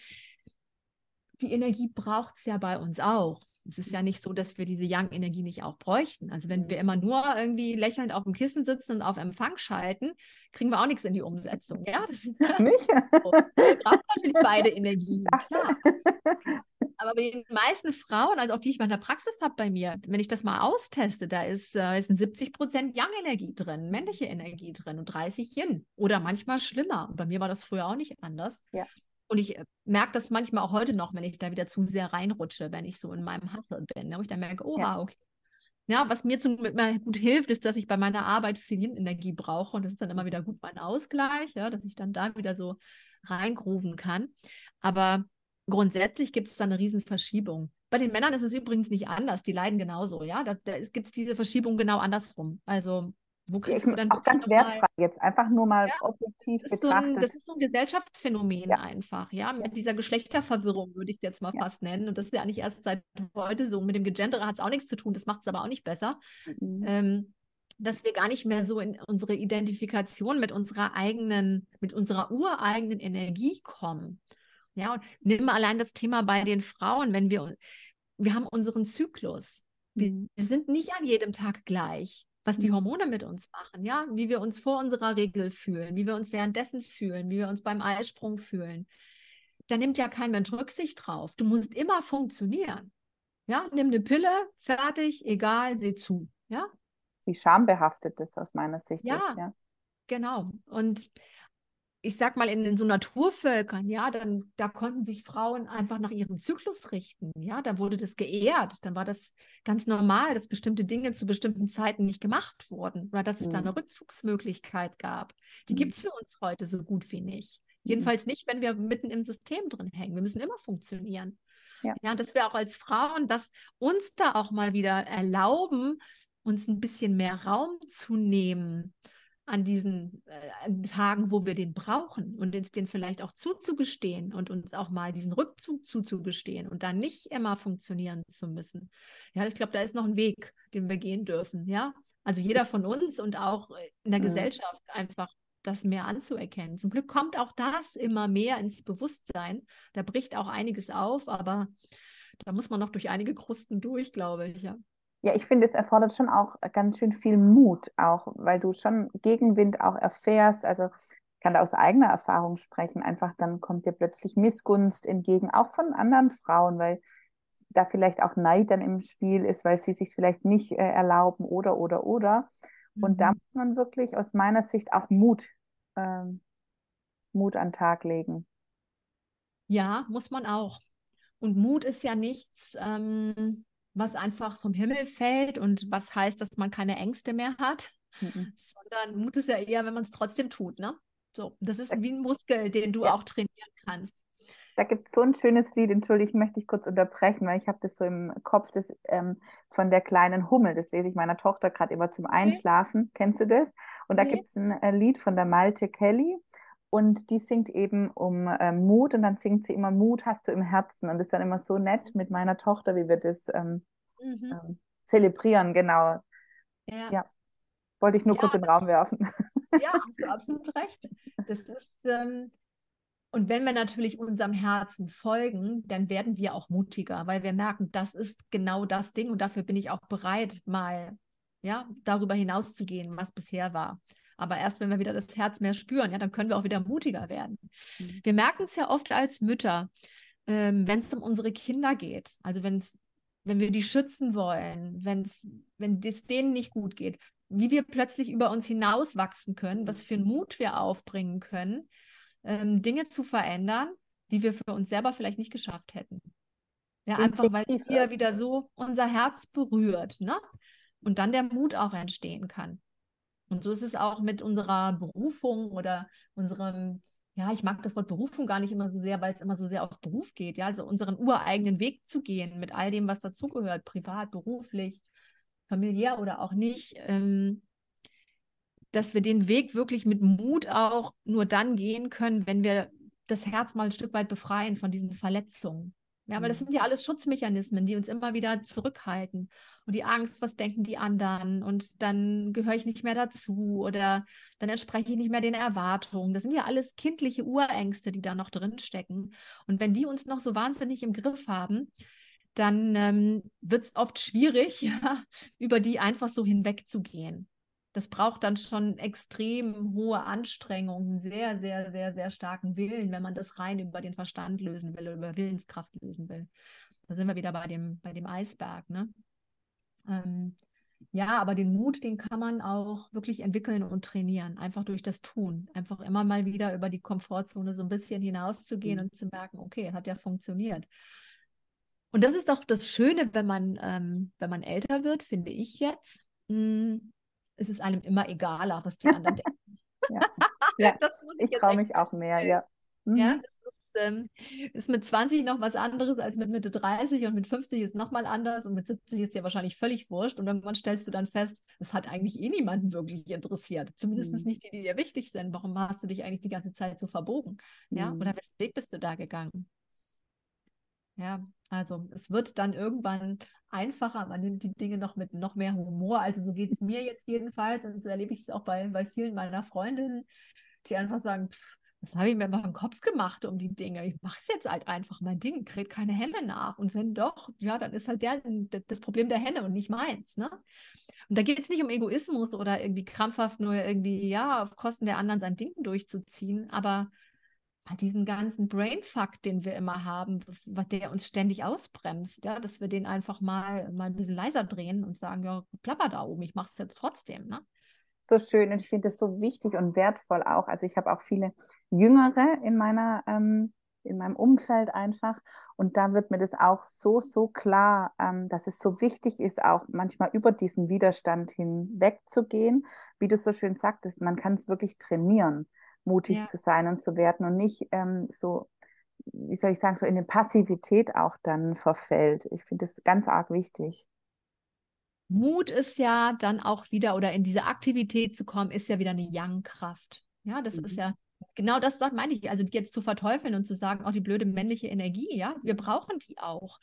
Die Energie braucht es ja bei uns auch. Es ist ja nicht so, dass wir diese Yang-Energie nicht auch bräuchten. Also wenn wir immer nur irgendwie lächelnd auf dem Kissen sitzen und auf Empfang schalten, kriegen wir auch nichts in die Umsetzung. Ja, das ist *laughs* nicht. *laughs* so. Wir brauchen natürlich beide Energien, klar. Aber bei den meisten Frauen, also auch die ich mal in der Praxis habe bei mir, wenn ich das mal austeste, da ist, äh, ist ein 70 Prozent Yang-Energie drin, männliche Energie drin und 30 Yin. Oder manchmal schlimmer. Und bei mir war das früher auch nicht anders. Ja. Und ich äh, merke das manchmal auch heute noch, wenn ich da wieder zu sehr reinrutsche, wenn ich so in meinem Hustle bin, ne, wo ich dann merke, oha, Ja. okay. Ja, was mir zum gut hilft, ist, dass ich bei meiner Arbeit viel Yin-Energie brauche und das ist dann immer wieder gut mein Ausgleich, ja, dass ich dann da wieder so reingrooven kann. Aber grundsätzlich gibt es da eine riesen Verschiebung. Bei den Männern ist es übrigens nicht anders, die leiden genauso, ja. Da, da gibt es diese Verschiebung genau andersrum. Also, wo kriegst du dann auch ganz wertfrei jetzt, einfach nur mal Ja, objektiv das ist, so ein, betrachtet. das ist so ein Gesellschaftsphänomen Ja. einfach, ja, mit dieser Geschlechterverwirrung würde ich es jetzt mal Ja. fast nennen. Und das ist ja nicht erst seit heute so. Mit dem Gegendere hat es auch nichts zu tun, das macht es aber auch nicht besser. Mhm. Ähm, dass wir gar nicht mehr so in unsere Identifikation mit unserer eigenen, mit unserer ureigenen Energie kommen. Ja, und nimm mal allein das Thema bei den Frauen, wenn wir, wir haben unseren Zyklus. Wir, Mhm. wir sind nicht an jedem Tag gleich, was die Mhm. Hormone mit uns machen, ja, wie wir uns vor unserer Regel fühlen, wie wir uns währenddessen fühlen, wie wir uns beim Eisprung fühlen. Da nimmt ja kein Mensch Rücksicht drauf. Du musst immer funktionieren. Ja, nimm eine Pille, fertig, egal, seh zu. Ja, Wie schambehaftet das aus meiner Sicht Ja. ist. Ja. Genau. Und ich sag mal, in, in so Naturvölkern, ja, dann da konnten sich Frauen einfach nach ihrem Zyklus richten. Ja, da wurde das geehrt. Dann war das ganz normal, dass bestimmte Dinge zu bestimmten Zeiten nicht gemacht wurden oder dass es da Mhm. eine Rückzugsmöglichkeit gab. Die Mhm. gibt es für uns heute so gut wie nicht. Mhm. Jedenfalls nicht, wenn wir mitten im System drin hängen. Wir müssen immer funktionieren. Ja. Ja, und dass wir auch als Frauen, dass uns da auch mal wieder erlauben, uns ein bisschen mehr Raum zu nehmen an diesen äh, Tagen, wo wir den brauchen und uns den vielleicht auch zuzugestehen und uns auch mal diesen Rückzug zuzugestehen und dann nicht immer funktionieren zu müssen. Ja, ich glaube, da ist noch ein Weg, den wir gehen dürfen. Ja, also jeder von uns und auch in der Mhm. Gesellschaft einfach das mehr anzuerkennen. Zum Glück kommt auch das immer mehr ins Bewusstsein. Da bricht auch einiges auf, aber da muss man noch durch einige Krusten durch, glaube ich. Ja. Ja, ich finde, es erfordert schon auch ganz schön viel Mut, auch weil du schon Gegenwind auch erfährst. Also ich kann da aus eigener Erfahrung sprechen. Einfach dann kommt dir plötzlich Missgunst entgegen, auch von anderen Frauen, weil da vielleicht auch Neid dann im Spiel ist, weil sie sich vielleicht nicht äh, erlauben oder oder oder. Und da Mhm. muss man wirklich aus meiner Sicht auch Mut, ähm, Mut an den Tag legen. Ja, muss man auch. Und Mut ist ja nichts, ähm, was einfach vom Himmel fällt und was heißt, dass man keine Ängste mehr hat, Mhm. sondern Mut ist ja eher, wenn man es trotzdem tut, ne? So, das ist wie ein Muskel, den du Ja. auch trainieren kannst. Da gibt es so ein schönes Lied, entschuldigt, möchte ich kurz unterbrechen, weil ich habe das so im Kopf, das ähm, von der kleinen Hummel, das lese ich meiner Tochter gerade immer zum Einschlafen. Kennst du das? Und da Nee. gibt es ein äh, Lied von der Malte Kelly und die singt eben um ähm, Mut und dann singt sie immer Mut hast du im Herzen und ist dann immer so nett mit meiner Tochter, wie wir das ähm, Mhm. ähm, zelebrieren, genau. Ja. Ja. Wollte ich nur Ja, kurz in den Raum werfen. Ja, hast du absolut recht. Das ist, ähm, und wenn wir natürlich unserem Herzen folgen, dann werden wir auch mutiger, weil wir merken, das ist genau das Ding und dafür bin ich auch bereit, mal ja, darüber hinauszugehen, was bisher war. Aber erst wenn wir wieder das Herz mehr spüren, ja, dann können wir auch wieder mutiger werden. Mhm. Wir merken es ja oft als Mütter, ähm, wenn es um unsere Kinder geht. Also wenn es, wenn wir die schützen wollen, wenn's, wenn es denen nicht gut geht, wie wir plötzlich über uns hinauswachsen können, was für einen Mut wir aufbringen können, ähm, Dinge zu verändern, die wir für uns selber vielleicht nicht geschafft hätten. Ja, einfach weil es hier wieder so unser Herz berührt, ne? Und dann der Mut auch entstehen kann. Und so ist es auch mit unserer Berufung oder unserem, ja, ich mag das Wort Berufung gar nicht immer so sehr, weil es immer so sehr auf Beruf geht, ja, also unseren ureigenen Weg zu gehen mit all dem, was dazugehört, privat, beruflich, familiär oder auch nicht, ähm, dass wir den Weg wirklich mit Mut auch nur dann gehen können, wenn wir das Herz mal ein Stück weit befreien von diesen Verletzungen. Ja, weil das mhm. sind ja alles Schutzmechanismen, die uns immer wieder zurückhalten. Und die Angst, was denken die anderen? Und dann gehöre ich nicht mehr dazu oder dann entspreche ich nicht mehr den Erwartungen. Das sind ja alles kindliche Urängste, die da noch drin stecken. Und wenn die uns noch so wahnsinnig im Griff haben, dann ähm, wird es oft schwierig, *laughs* ja, über die einfach so hinwegzugehen. Das braucht dann schon extrem hohe Anstrengungen, sehr, sehr, sehr, sehr starken Willen, wenn man das rein über den Verstand lösen will oder über Willenskraft lösen will. Da sind wir wieder bei dem, bei dem Eisberg. Ne? Ähm, ja, aber den Mut, den kann man auch wirklich entwickeln und trainieren, einfach durch das Tun. Einfach immer mal wieder über die Komfortzone so ein bisschen hinauszugehen mhm. und zu merken, okay, hat ja funktioniert. Und das ist doch das Schöne, wenn man, ähm, wenn man älter wird, finde ich jetzt. Mh, hm, ist es einem immer egaler, was die anderen denken. *laughs* Ja, ja. *laughs* ich, ich traue mich auch mehr, ja. Mhm. Ja, das ist, ähm, ist, mit 20 noch was anderes als mit Mitte 30 und mit 50 ist nochmal anders und mit 70 ist ja wahrscheinlich völlig wurscht. Und irgendwann stellst du dann fest, es hat eigentlich eh niemanden wirklich interessiert. Zumindest mhm. nicht die, die dir wichtig sind. Warum hast du dich eigentlich die ganze Zeit so verbogen? Ja, mhm. oder wessen Weg bist du da gegangen? Ja, also es wird dann irgendwann einfacher, man nimmt die Dinge noch mit noch mehr Humor. Also so geht es *laughs* mir jetzt jedenfalls und so erlebe ich es auch bei, bei vielen meiner Freundinnen, die einfach sagen, pff, das habe ich mir mal im Kopf gemacht um die Dinge. Ich mache es jetzt halt einfach mein Ding, kriege keine Hände nach. Und wenn doch, ja, dann ist halt der, das Problem der Hände und nicht meins. Ne? Und da geht es nicht um Egoismus oder irgendwie krampfhaft nur irgendwie, ja, auf Kosten der anderen sein Ding durchzuziehen, aber diesen ganzen Brainfuck, den wir immer haben, was, was der uns ständig ausbremst, ja, dass wir den einfach mal, mal ein bisschen leiser drehen und sagen, ja, plapper da oben, ich mache es jetzt trotzdem, ne? So schön und ich finde das so wichtig und wertvoll auch. Also ich habe auch viele Jüngere in meiner ähm, in meinem Umfeld einfach. Und da wird mir das auch so, so klar, ähm, dass es so wichtig ist, auch manchmal über diesen Widerstand hinwegzugehen. Wie du so schön sagtest, man kann es wirklich trainieren mutig ja. zu sein und zu werden und nicht ähm, so, wie soll ich sagen, so in eine Passivität auch dann verfällt. Ich finde das ganz arg wichtig. Mut ist ja dann auch wieder, oder in diese Aktivität zu kommen, ist ja wieder eine Yang-Kraft. Ja, das mhm. ist ja genau das meine ich. Also jetzt zu verteufeln und zu sagen, auch oh, die blöde männliche Energie, ja, wir brauchen die auch.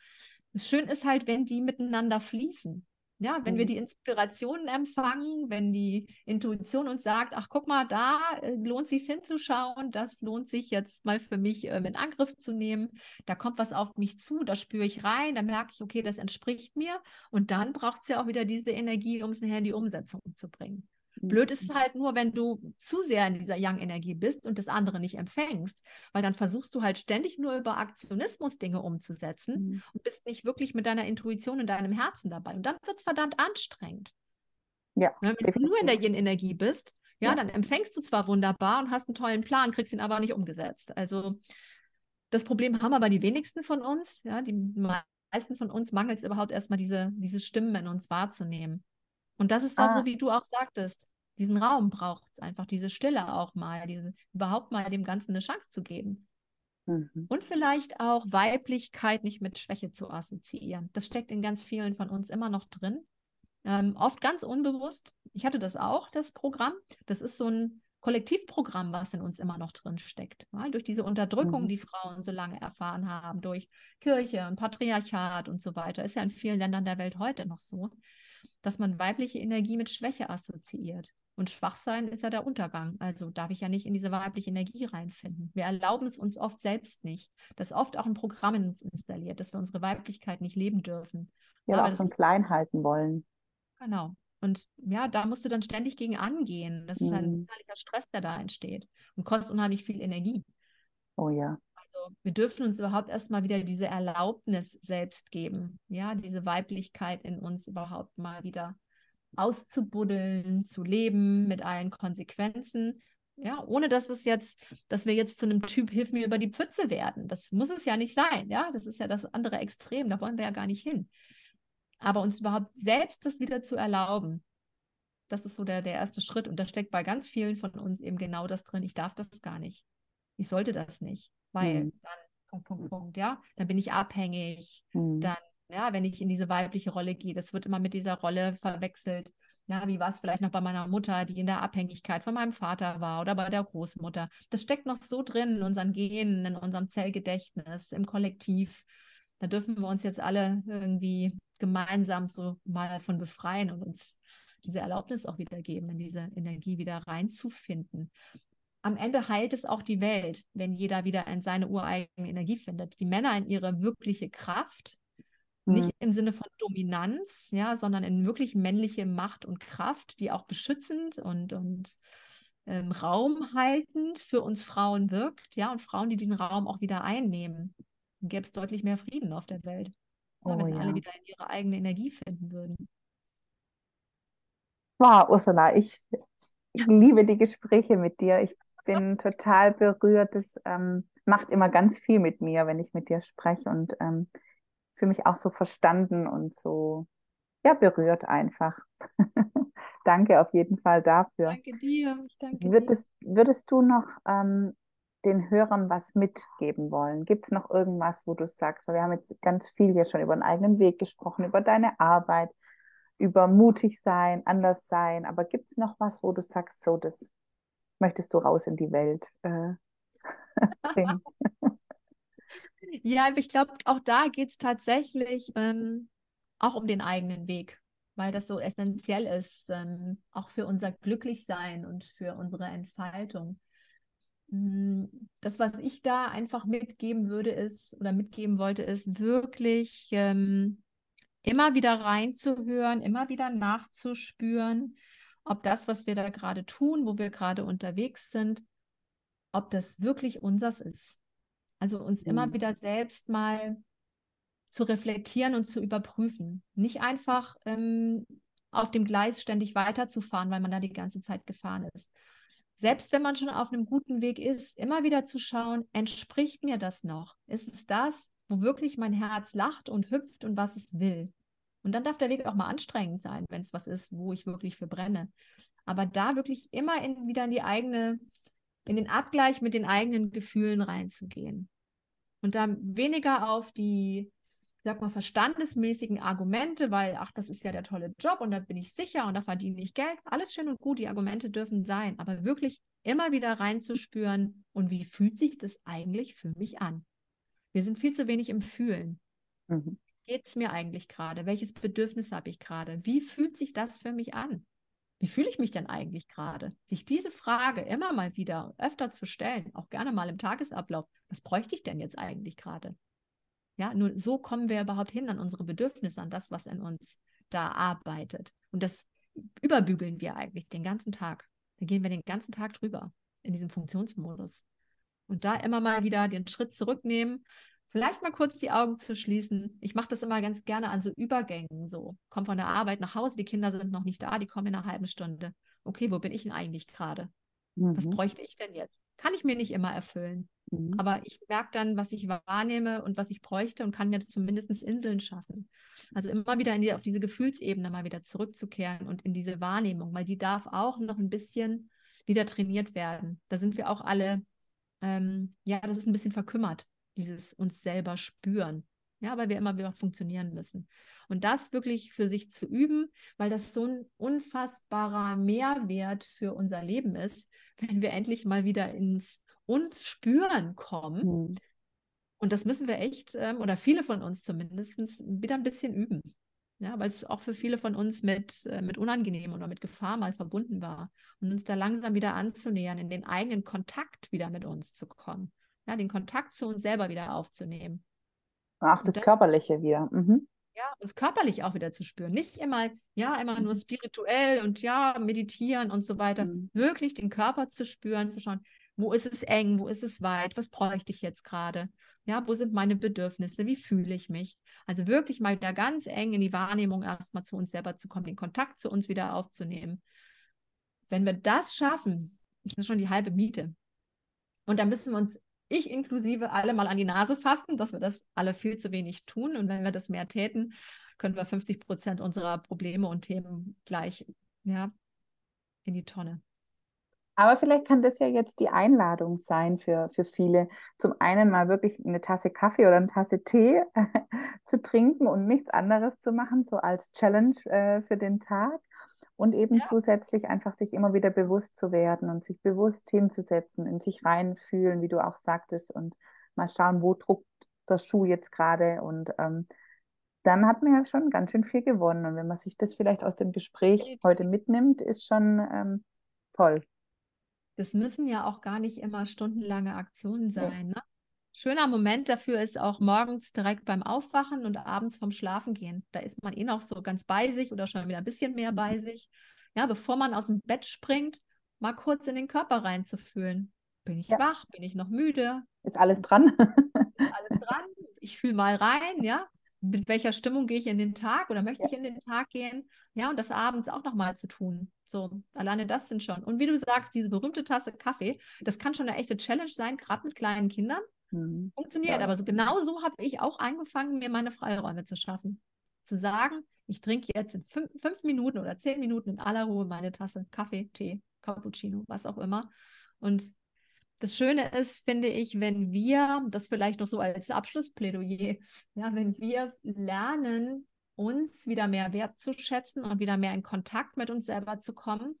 Das Schön ist halt, wenn die miteinander fließen. Ja, wenn wir mhm. die Inspirationen empfangen, wenn die Intuition uns sagt, ach guck mal, da äh, lohnt sich hinzuschauen, das lohnt sich jetzt mal für mich äh, in Angriff zu nehmen, da kommt was auf mich zu, da spüre ich rein, da merke ich, okay, das entspricht mir und dann braucht es ja auch wieder diese Energie, um es nachher in die Umsetzung zu bringen. Blöd ist es halt nur, wenn du zu sehr in dieser Yang-Energie bist und das andere nicht empfängst, weil dann versuchst du halt ständig nur über Aktionismus Dinge umzusetzen mhm. und bist nicht wirklich mit deiner Intuition und deinem Herzen dabei. Und dann wird es verdammt anstrengend. Ja. Wenn definitiv. du nur in der Yin-Energie bist, ja, ja, dann empfängst du zwar wunderbar und hast einen tollen Plan, kriegst ihn aber nicht umgesetzt. Also das Problem haben aber die wenigsten von uns, ja, die meisten von uns mangelt es überhaupt erstmal diese, diese Stimmen in uns wahrzunehmen. Und das ist auch ah. so, wie du auch sagtest. Diesen Raum braucht es einfach, diese Stille auch mal, diese, überhaupt mal dem Ganzen eine Chance zu geben. Mhm. Und vielleicht auch Weiblichkeit nicht mit Schwäche zu assoziieren. Das steckt in ganz vielen von uns immer noch drin. Ähm, oft ganz unbewusst. Ich hatte das auch, das Programm. Das ist so ein Kollektivprogramm, was in uns immer noch drin steckt. Ja, durch diese Unterdrückung, mhm. die Frauen so lange erfahren haben, durch Kirche und Patriarchat und so weiter, ist ja in vielen Ländern der Welt heute noch so dass man weibliche Energie mit Schwäche assoziiert. Und Schwachsein ist ja der Untergang. Also darf ich ja nicht in diese weibliche Energie reinfinden. Wir erlauben es uns oft selbst nicht. Das ist oft auch ein Programm in uns installiert, dass wir unsere Weiblichkeit nicht leben dürfen. Ja, aber auch so klein halten wollen. Genau. Und ja, da musst du dann ständig gegen angehen. Das ist ein mhm. unheimlicher Stress, der da entsteht und kostet unheimlich viel Energie. Oh ja wir dürfen uns überhaupt erstmal wieder diese Erlaubnis selbst geben, ja, diese Weiblichkeit in uns überhaupt mal wieder auszubuddeln, zu leben mit allen Konsequenzen. Ja, ohne dass es jetzt, dass wir jetzt zu einem Typ Hilf mir über die Pfütze werden. Das muss es ja nicht sein, ja. Das ist ja das andere Extrem, da wollen wir ja gar nicht hin. Aber uns überhaupt selbst das wieder zu erlauben, das ist so der, der erste Schritt. Und da steckt bei ganz vielen von uns eben genau das drin. Ich darf das gar nicht. Ich sollte das nicht weil mhm. dann Punkt, Punkt, Punkt, ja, dann bin ich abhängig, mhm. dann, ja, wenn ich in diese weibliche Rolle gehe, das wird immer mit dieser Rolle verwechselt. Ja, wie war es vielleicht noch bei meiner Mutter, die in der Abhängigkeit von meinem Vater war oder bei der Großmutter. Das steckt noch so drin in unseren Genen, in unserem Zellgedächtnis, im Kollektiv. Da dürfen wir uns jetzt alle irgendwie gemeinsam so mal von befreien und uns diese Erlaubnis auch wieder geben, in diese Energie wieder reinzufinden. Am Ende heilt es auch die Welt, wenn jeder wieder in seine ureigene Energie findet. Die Männer in ihre wirkliche Kraft, mhm. nicht im Sinne von Dominanz, ja, sondern in wirklich männliche Macht und Kraft, die auch beschützend und, und ähm, raumhaltend für uns Frauen wirkt, ja, und Frauen, die diesen Raum auch wieder einnehmen. Dann gäbe es deutlich mehr Frieden auf der Welt, ja, oh, wenn ja. alle wieder in ihre eigene Energie finden würden. Wow, Ursula, ich liebe die Gespräche mit dir. Ich bin total berührt. Das ähm, macht immer ganz viel mit mir, wenn ich mit dir spreche und ähm, fühle mich auch so verstanden und so ja, berührt einfach. *laughs* danke auf jeden Fall dafür. Danke dir. Ich danke würdest, dir. würdest du noch ähm, den Hörern was mitgeben wollen? Gibt es noch irgendwas, wo du sagst, weil wir haben jetzt ganz viel hier schon über den eigenen Weg gesprochen, über deine Arbeit, über mutig sein, anders sein. Aber gibt es noch was, wo du sagst, so, das möchtest du raus in die Welt äh, *laughs* bringen? *laughs* ja, ich glaube, auch da geht es tatsächlich ähm, auch um den eigenen Weg, weil das so essentiell ist, ähm, auch für unser Glücklichsein und für unsere Entfaltung. Hm, das, was ich da einfach mitgeben würde, ist oder mitgeben wollte, ist wirklich ähm, immer wieder reinzuhören, immer wieder nachzuspüren, ob das, was wir da gerade tun, wo wir gerade unterwegs sind, ob das wirklich unseres ist. Also uns mhm. immer wieder selbst mal zu reflektieren und zu überprüfen. Nicht einfach ähm, auf dem Gleis ständig weiterzufahren, weil man da die ganze Zeit gefahren ist. Selbst wenn man schon auf einem guten Weg ist, immer wieder zu schauen, entspricht mir das noch? Ist es das, wo wirklich mein Herz lacht und hüpft und was es will. Und dann darf der Weg auch mal anstrengend sein, wenn es was ist, wo ich wirklich für brenne. Aber da wirklich immer in, wieder in die eigene, in den Abgleich mit den eigenen Gefühlen reinzugehen. Und da weniger auf die, sag mal, verstandesmäßigen Argumente, weil, ach, das ist ja der tolle Job und da bin ich sicher und da verdiene ich Geld. Alles schön und gut, die Argumente dürfen sein, aber wirklich immer wieder reinzuspüren und wie fühlt sich das eigentlich für mich an? Wir sind viel zu wenig im Fühlen. Mhm. Geht es mir eigentlich gerade? Welches Bedürfnis habe ich gerade? Wie fühlt sich das für mich an? Wie fühle ich mich denn eigentlich gerade? Sich diese Frage immer mal wieder öfter zu stellen, auch gerne mal im Tagesablauf, was bräuchte ich denn jetzt eigentlich gerade? Ja, nur so kommen wir überhaupt hin an unsere Bedürfnisse, an das, was in uns da arbeitet. Und das überbügeln wir eigentlich den ganzen Tag. Da gehen wir den ganzen Tag drüber in diesem Funktionsmodus. Und da immer mal wieder den Schritt zurücknehmen, vielleicht mal kurz die Augen zu schließen. Ich mache das immer ganz gerne an so Übergängen. So, komm von der Arbeit nach Hause, die Kinder sind noch nicht da, die kommen in einer halben Stunde. Okay, wo bin ich denn eigentlich gerade? Mhm. Was bräuchte ich denn jetzt? Kann ich mir nicht immer erfüllen. Mhm. Aber ich merke dann, was ich wahrnehme und was ich bräuchte und kann mir zumindest Inseln schaffen. Also immer wieder die, auf diese Gefühlsebene mal wieder zurückzukehren und in diese Wahrnehmung, weil die darf auch noch ein bisschen wieder trainiert werden. Da sind wir auch alle ähm, ja, das ist ein bisschen verkümmert, dieses uns selber spüren. Ja, weil wir immer wieder funktionieren müssen. Und das wirklich für sich zu üben, weil das so ein unfassbarer Mehrwert für unser Leben ist, *laughs* wenn wir endlich mal wieder ins uns spüren kommen. Mhm. Und das müssen wir echt, ähm, oder viele von uns zumindest, wieder ein bisschen üben. Ja, weil es auch für viele von uns mit, äh, mit unangenehm oder mit Gefahr mal verbunden war. Und uns da langsam wieder anzunähern, in den eigenen Kontakt wieder mit uns zu kommen. Ja, den Kontakt zu uns selber wieder aufzunehmen. Ach, das, das Körperliche wieder. Mhm. Ja, uns körperlich auch wieder zu spüren. Nicht immer, ja, immer nur mhm. spirituell und ja, meditieren und so weiter. Mhm. Wirklich den Körper zu spüren, zu schauen, wo ist es eng, wo ist es weit, was bräuchte ich jetzt gerade? Ja, wo sind meine Bedürfnisse? Wie fühle ich mich? Also wirklich mal wieder ganz eng in die Wahrnehmung erstmal zu uns selber zu kommen, den Kontakt zu uns wieder aufzunehmen. Wenn wir das schaffen, ist das schon die halbe Miete. Und dann müssen wir uns, ich inklusive, alle mal an die Nase fassen, dass wir das alle viel zu wenig tun. Und wenn wir das mehr täten, können wir 50 Prozent unserer Probleme und Themen gleich ja, in die Tonne. Aber vielleicht kann das ja jetzt die Einladung sein für, für viele, zum einen mal wirklich eine Tasse Kaffee oder eine Tasse Tee *laughs* zu trinken und nichts anderes zu machen, so als Challenge äh, für den Tag. Und eben ja. zusätzlich einfach sich immer wieder bewusst zu werden und sich bewusst hinzusetzen, in sich reinfühlen, wie du auch sagtest, und mal schauen, wo druckt, der Schuh jetzt gerade und ähm, dann hat man ja schon ganz schön viel gewonnen. Und wenn man sich das vielleicht aus dem Gespräch heute mitnimmt, ist schon ähm, toll. Das müssen ja auch gar nicht immer stundenlange Aktionen sein. Ne? Schöner Moment dafür ist auch morgens direkt beim Aufwachen und abends vom Schlafengehen. Da ist man eh noch so ganz bei sich oder schon wieder ein bisschen mehr bei sich. Ja, bevor man aus dem Bett springt, mal kurz in den Körper reinzufühlen. Bin ich ja. wach? Bin ich noch müde? Ist alles dran? *laughs* ist alles dran? Ich fühle mal rein, ja mit welcher Stimmung gehe ich in den Tag oder möchte ja. ich in den Tag gehen? Ja, und das abends auch nochmal zu tun. So, alleine das sind schon. Und wie du sagst, diese berühmte Tasse Kaffee, das kann schon eine echte Challenge sein, gerade mit kleinen Kindern. Mhm. Funktioniert. Ja. Aber so, genau so habe ich auch angefangen, mir meine Freiräume zu schaffen. Zu sagen, ich trinke jetzt in fünf, fünf Minuten oder zehn Minuten in aller Ruhe meine Tasse Kaffee, Tee, Cappuccino, was auch immer. Und das Schöne ist, finde ich, wenn wir, das vielleicht noch so als Abschlussplädoyer, ja, wenn wir lernen, uns wieder mehr wertzuschätzen und wieder mehr in Kontakt mit uns selber zu kommen,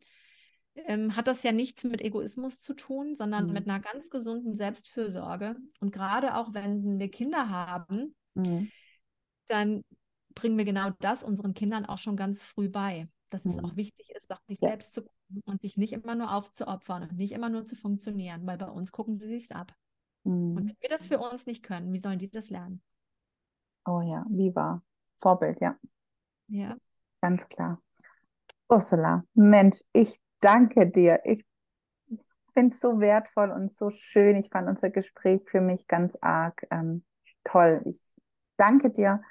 ähm, hat das ja nichts mit Egoismus zu tun, sondern mhm. mit einer ganz gesunden Selbstfürsorge. Und gerade auch wenn wir Kinder haben, mhm. dann bringen wir genau das unseren Kindern auch schon ganz früh bei dass mhm. es auch wichtig ist, auf sich ja. selbst zu gucken und sich nicht immer nur aufzuopfern und nicht immer nur zu funktionieren, weil bei uns gucken sie sich ab. Mhm. Und wenn wir das für uns nicht können, wie sollen die das lernen? Oh ja, wie war Vorbild, ja. Ja. Ganz klar. Ursula, Mensch, ich danke dir. Ich finde es so wertvoll und so schön. Ich fand unser Gespräch für mich ganz arg ähm, toll. Ich danke dir.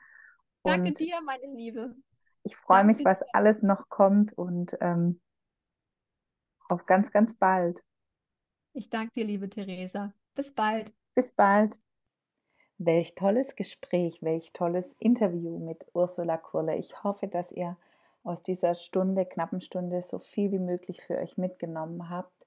Danke dir, meine Liebe. Ich freue mich, was alles noch kommt und ähm, auf ganz, ganz bald. Ich danke dir, liebe Theresa. Bis bald. Bis bald. Welch tolles Gespräch, welch tolles Interview mit Ursula Kurle. Ich hoffe, dass ihr aus dieser Stunde, knappen Stunde, so viel wie möglich für euch mitgenommen habt.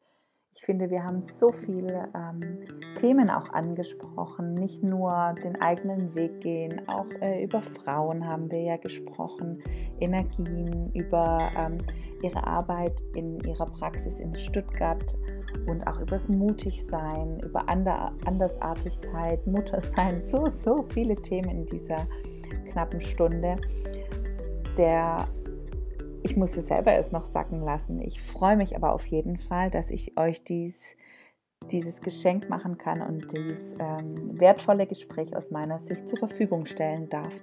Ich finde, wir haben so viele ähm, Themen auch angesprochen, nicht nur den eigenen Weg gehen, auch äh, über Frauen haben wir ja gesprochen, Energien, über ähm, ihre Arbeit in ihrer Praxis in Stuttgart und auch über das Mutigsein, über Ander Andersartigkeit, Muttersein, so, so viele Themen in dieser knappen Stunde. Der ich musste selber es noch sacken lassen. Ich freue mich aber auf jeden Fall, dass ich euch dies, dieses Geschenk machen kann und dieses ähm, wertvolle Gespräch aus meiner Sicht zur Verfügung stellen darf.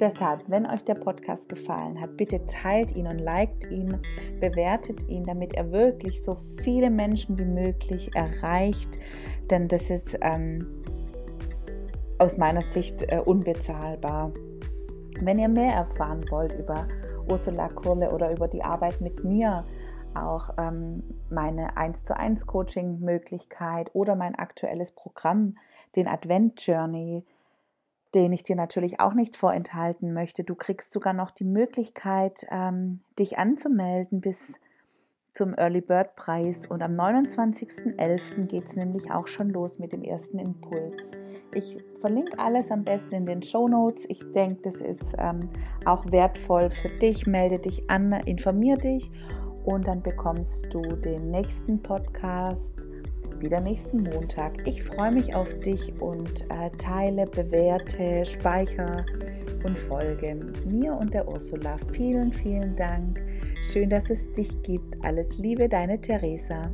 Deshalb, wenn euch der Podcast gefallen hat, bitte teilt ihn und liked ihn, bewertet ihn, damit er wirklich so viele Menschen wie möglich erreicht. Denn das ist ähm, aus meiner Sicht äh, unbezahlbar. Wenn ihr mehr erfahren wollt über Ursula Kurle oder über die Arbeit mit mir auch ähm, meine 1 zu 1 Coaching Möglichkeit oder mein aktuelles Programm, den Advent Journey, den ich dir natürlich auch nicht vorenthalten möchte. Du kriegst sogar noch die Möglichkeit, ähm, dich anzumelden bis zum Early Bird Preis und am 29.11. geht es nämlich auch schon los mit dem ersten Impuls. Ich verlinke alles am besten in den Show Notes. Ich denke, das ist ähm, auch wertvoll für dich. Melde dich an, informier dich und dann bekommst du den nächsten Podcast wieder nächsten Montag. Ich freue mich auf dich und äh, teile, bewerte, speicher und folge mir und der Ursula. Vielen, vielen Dank Schön, dass es dich gibt. Alles Liebe, deine Theresa.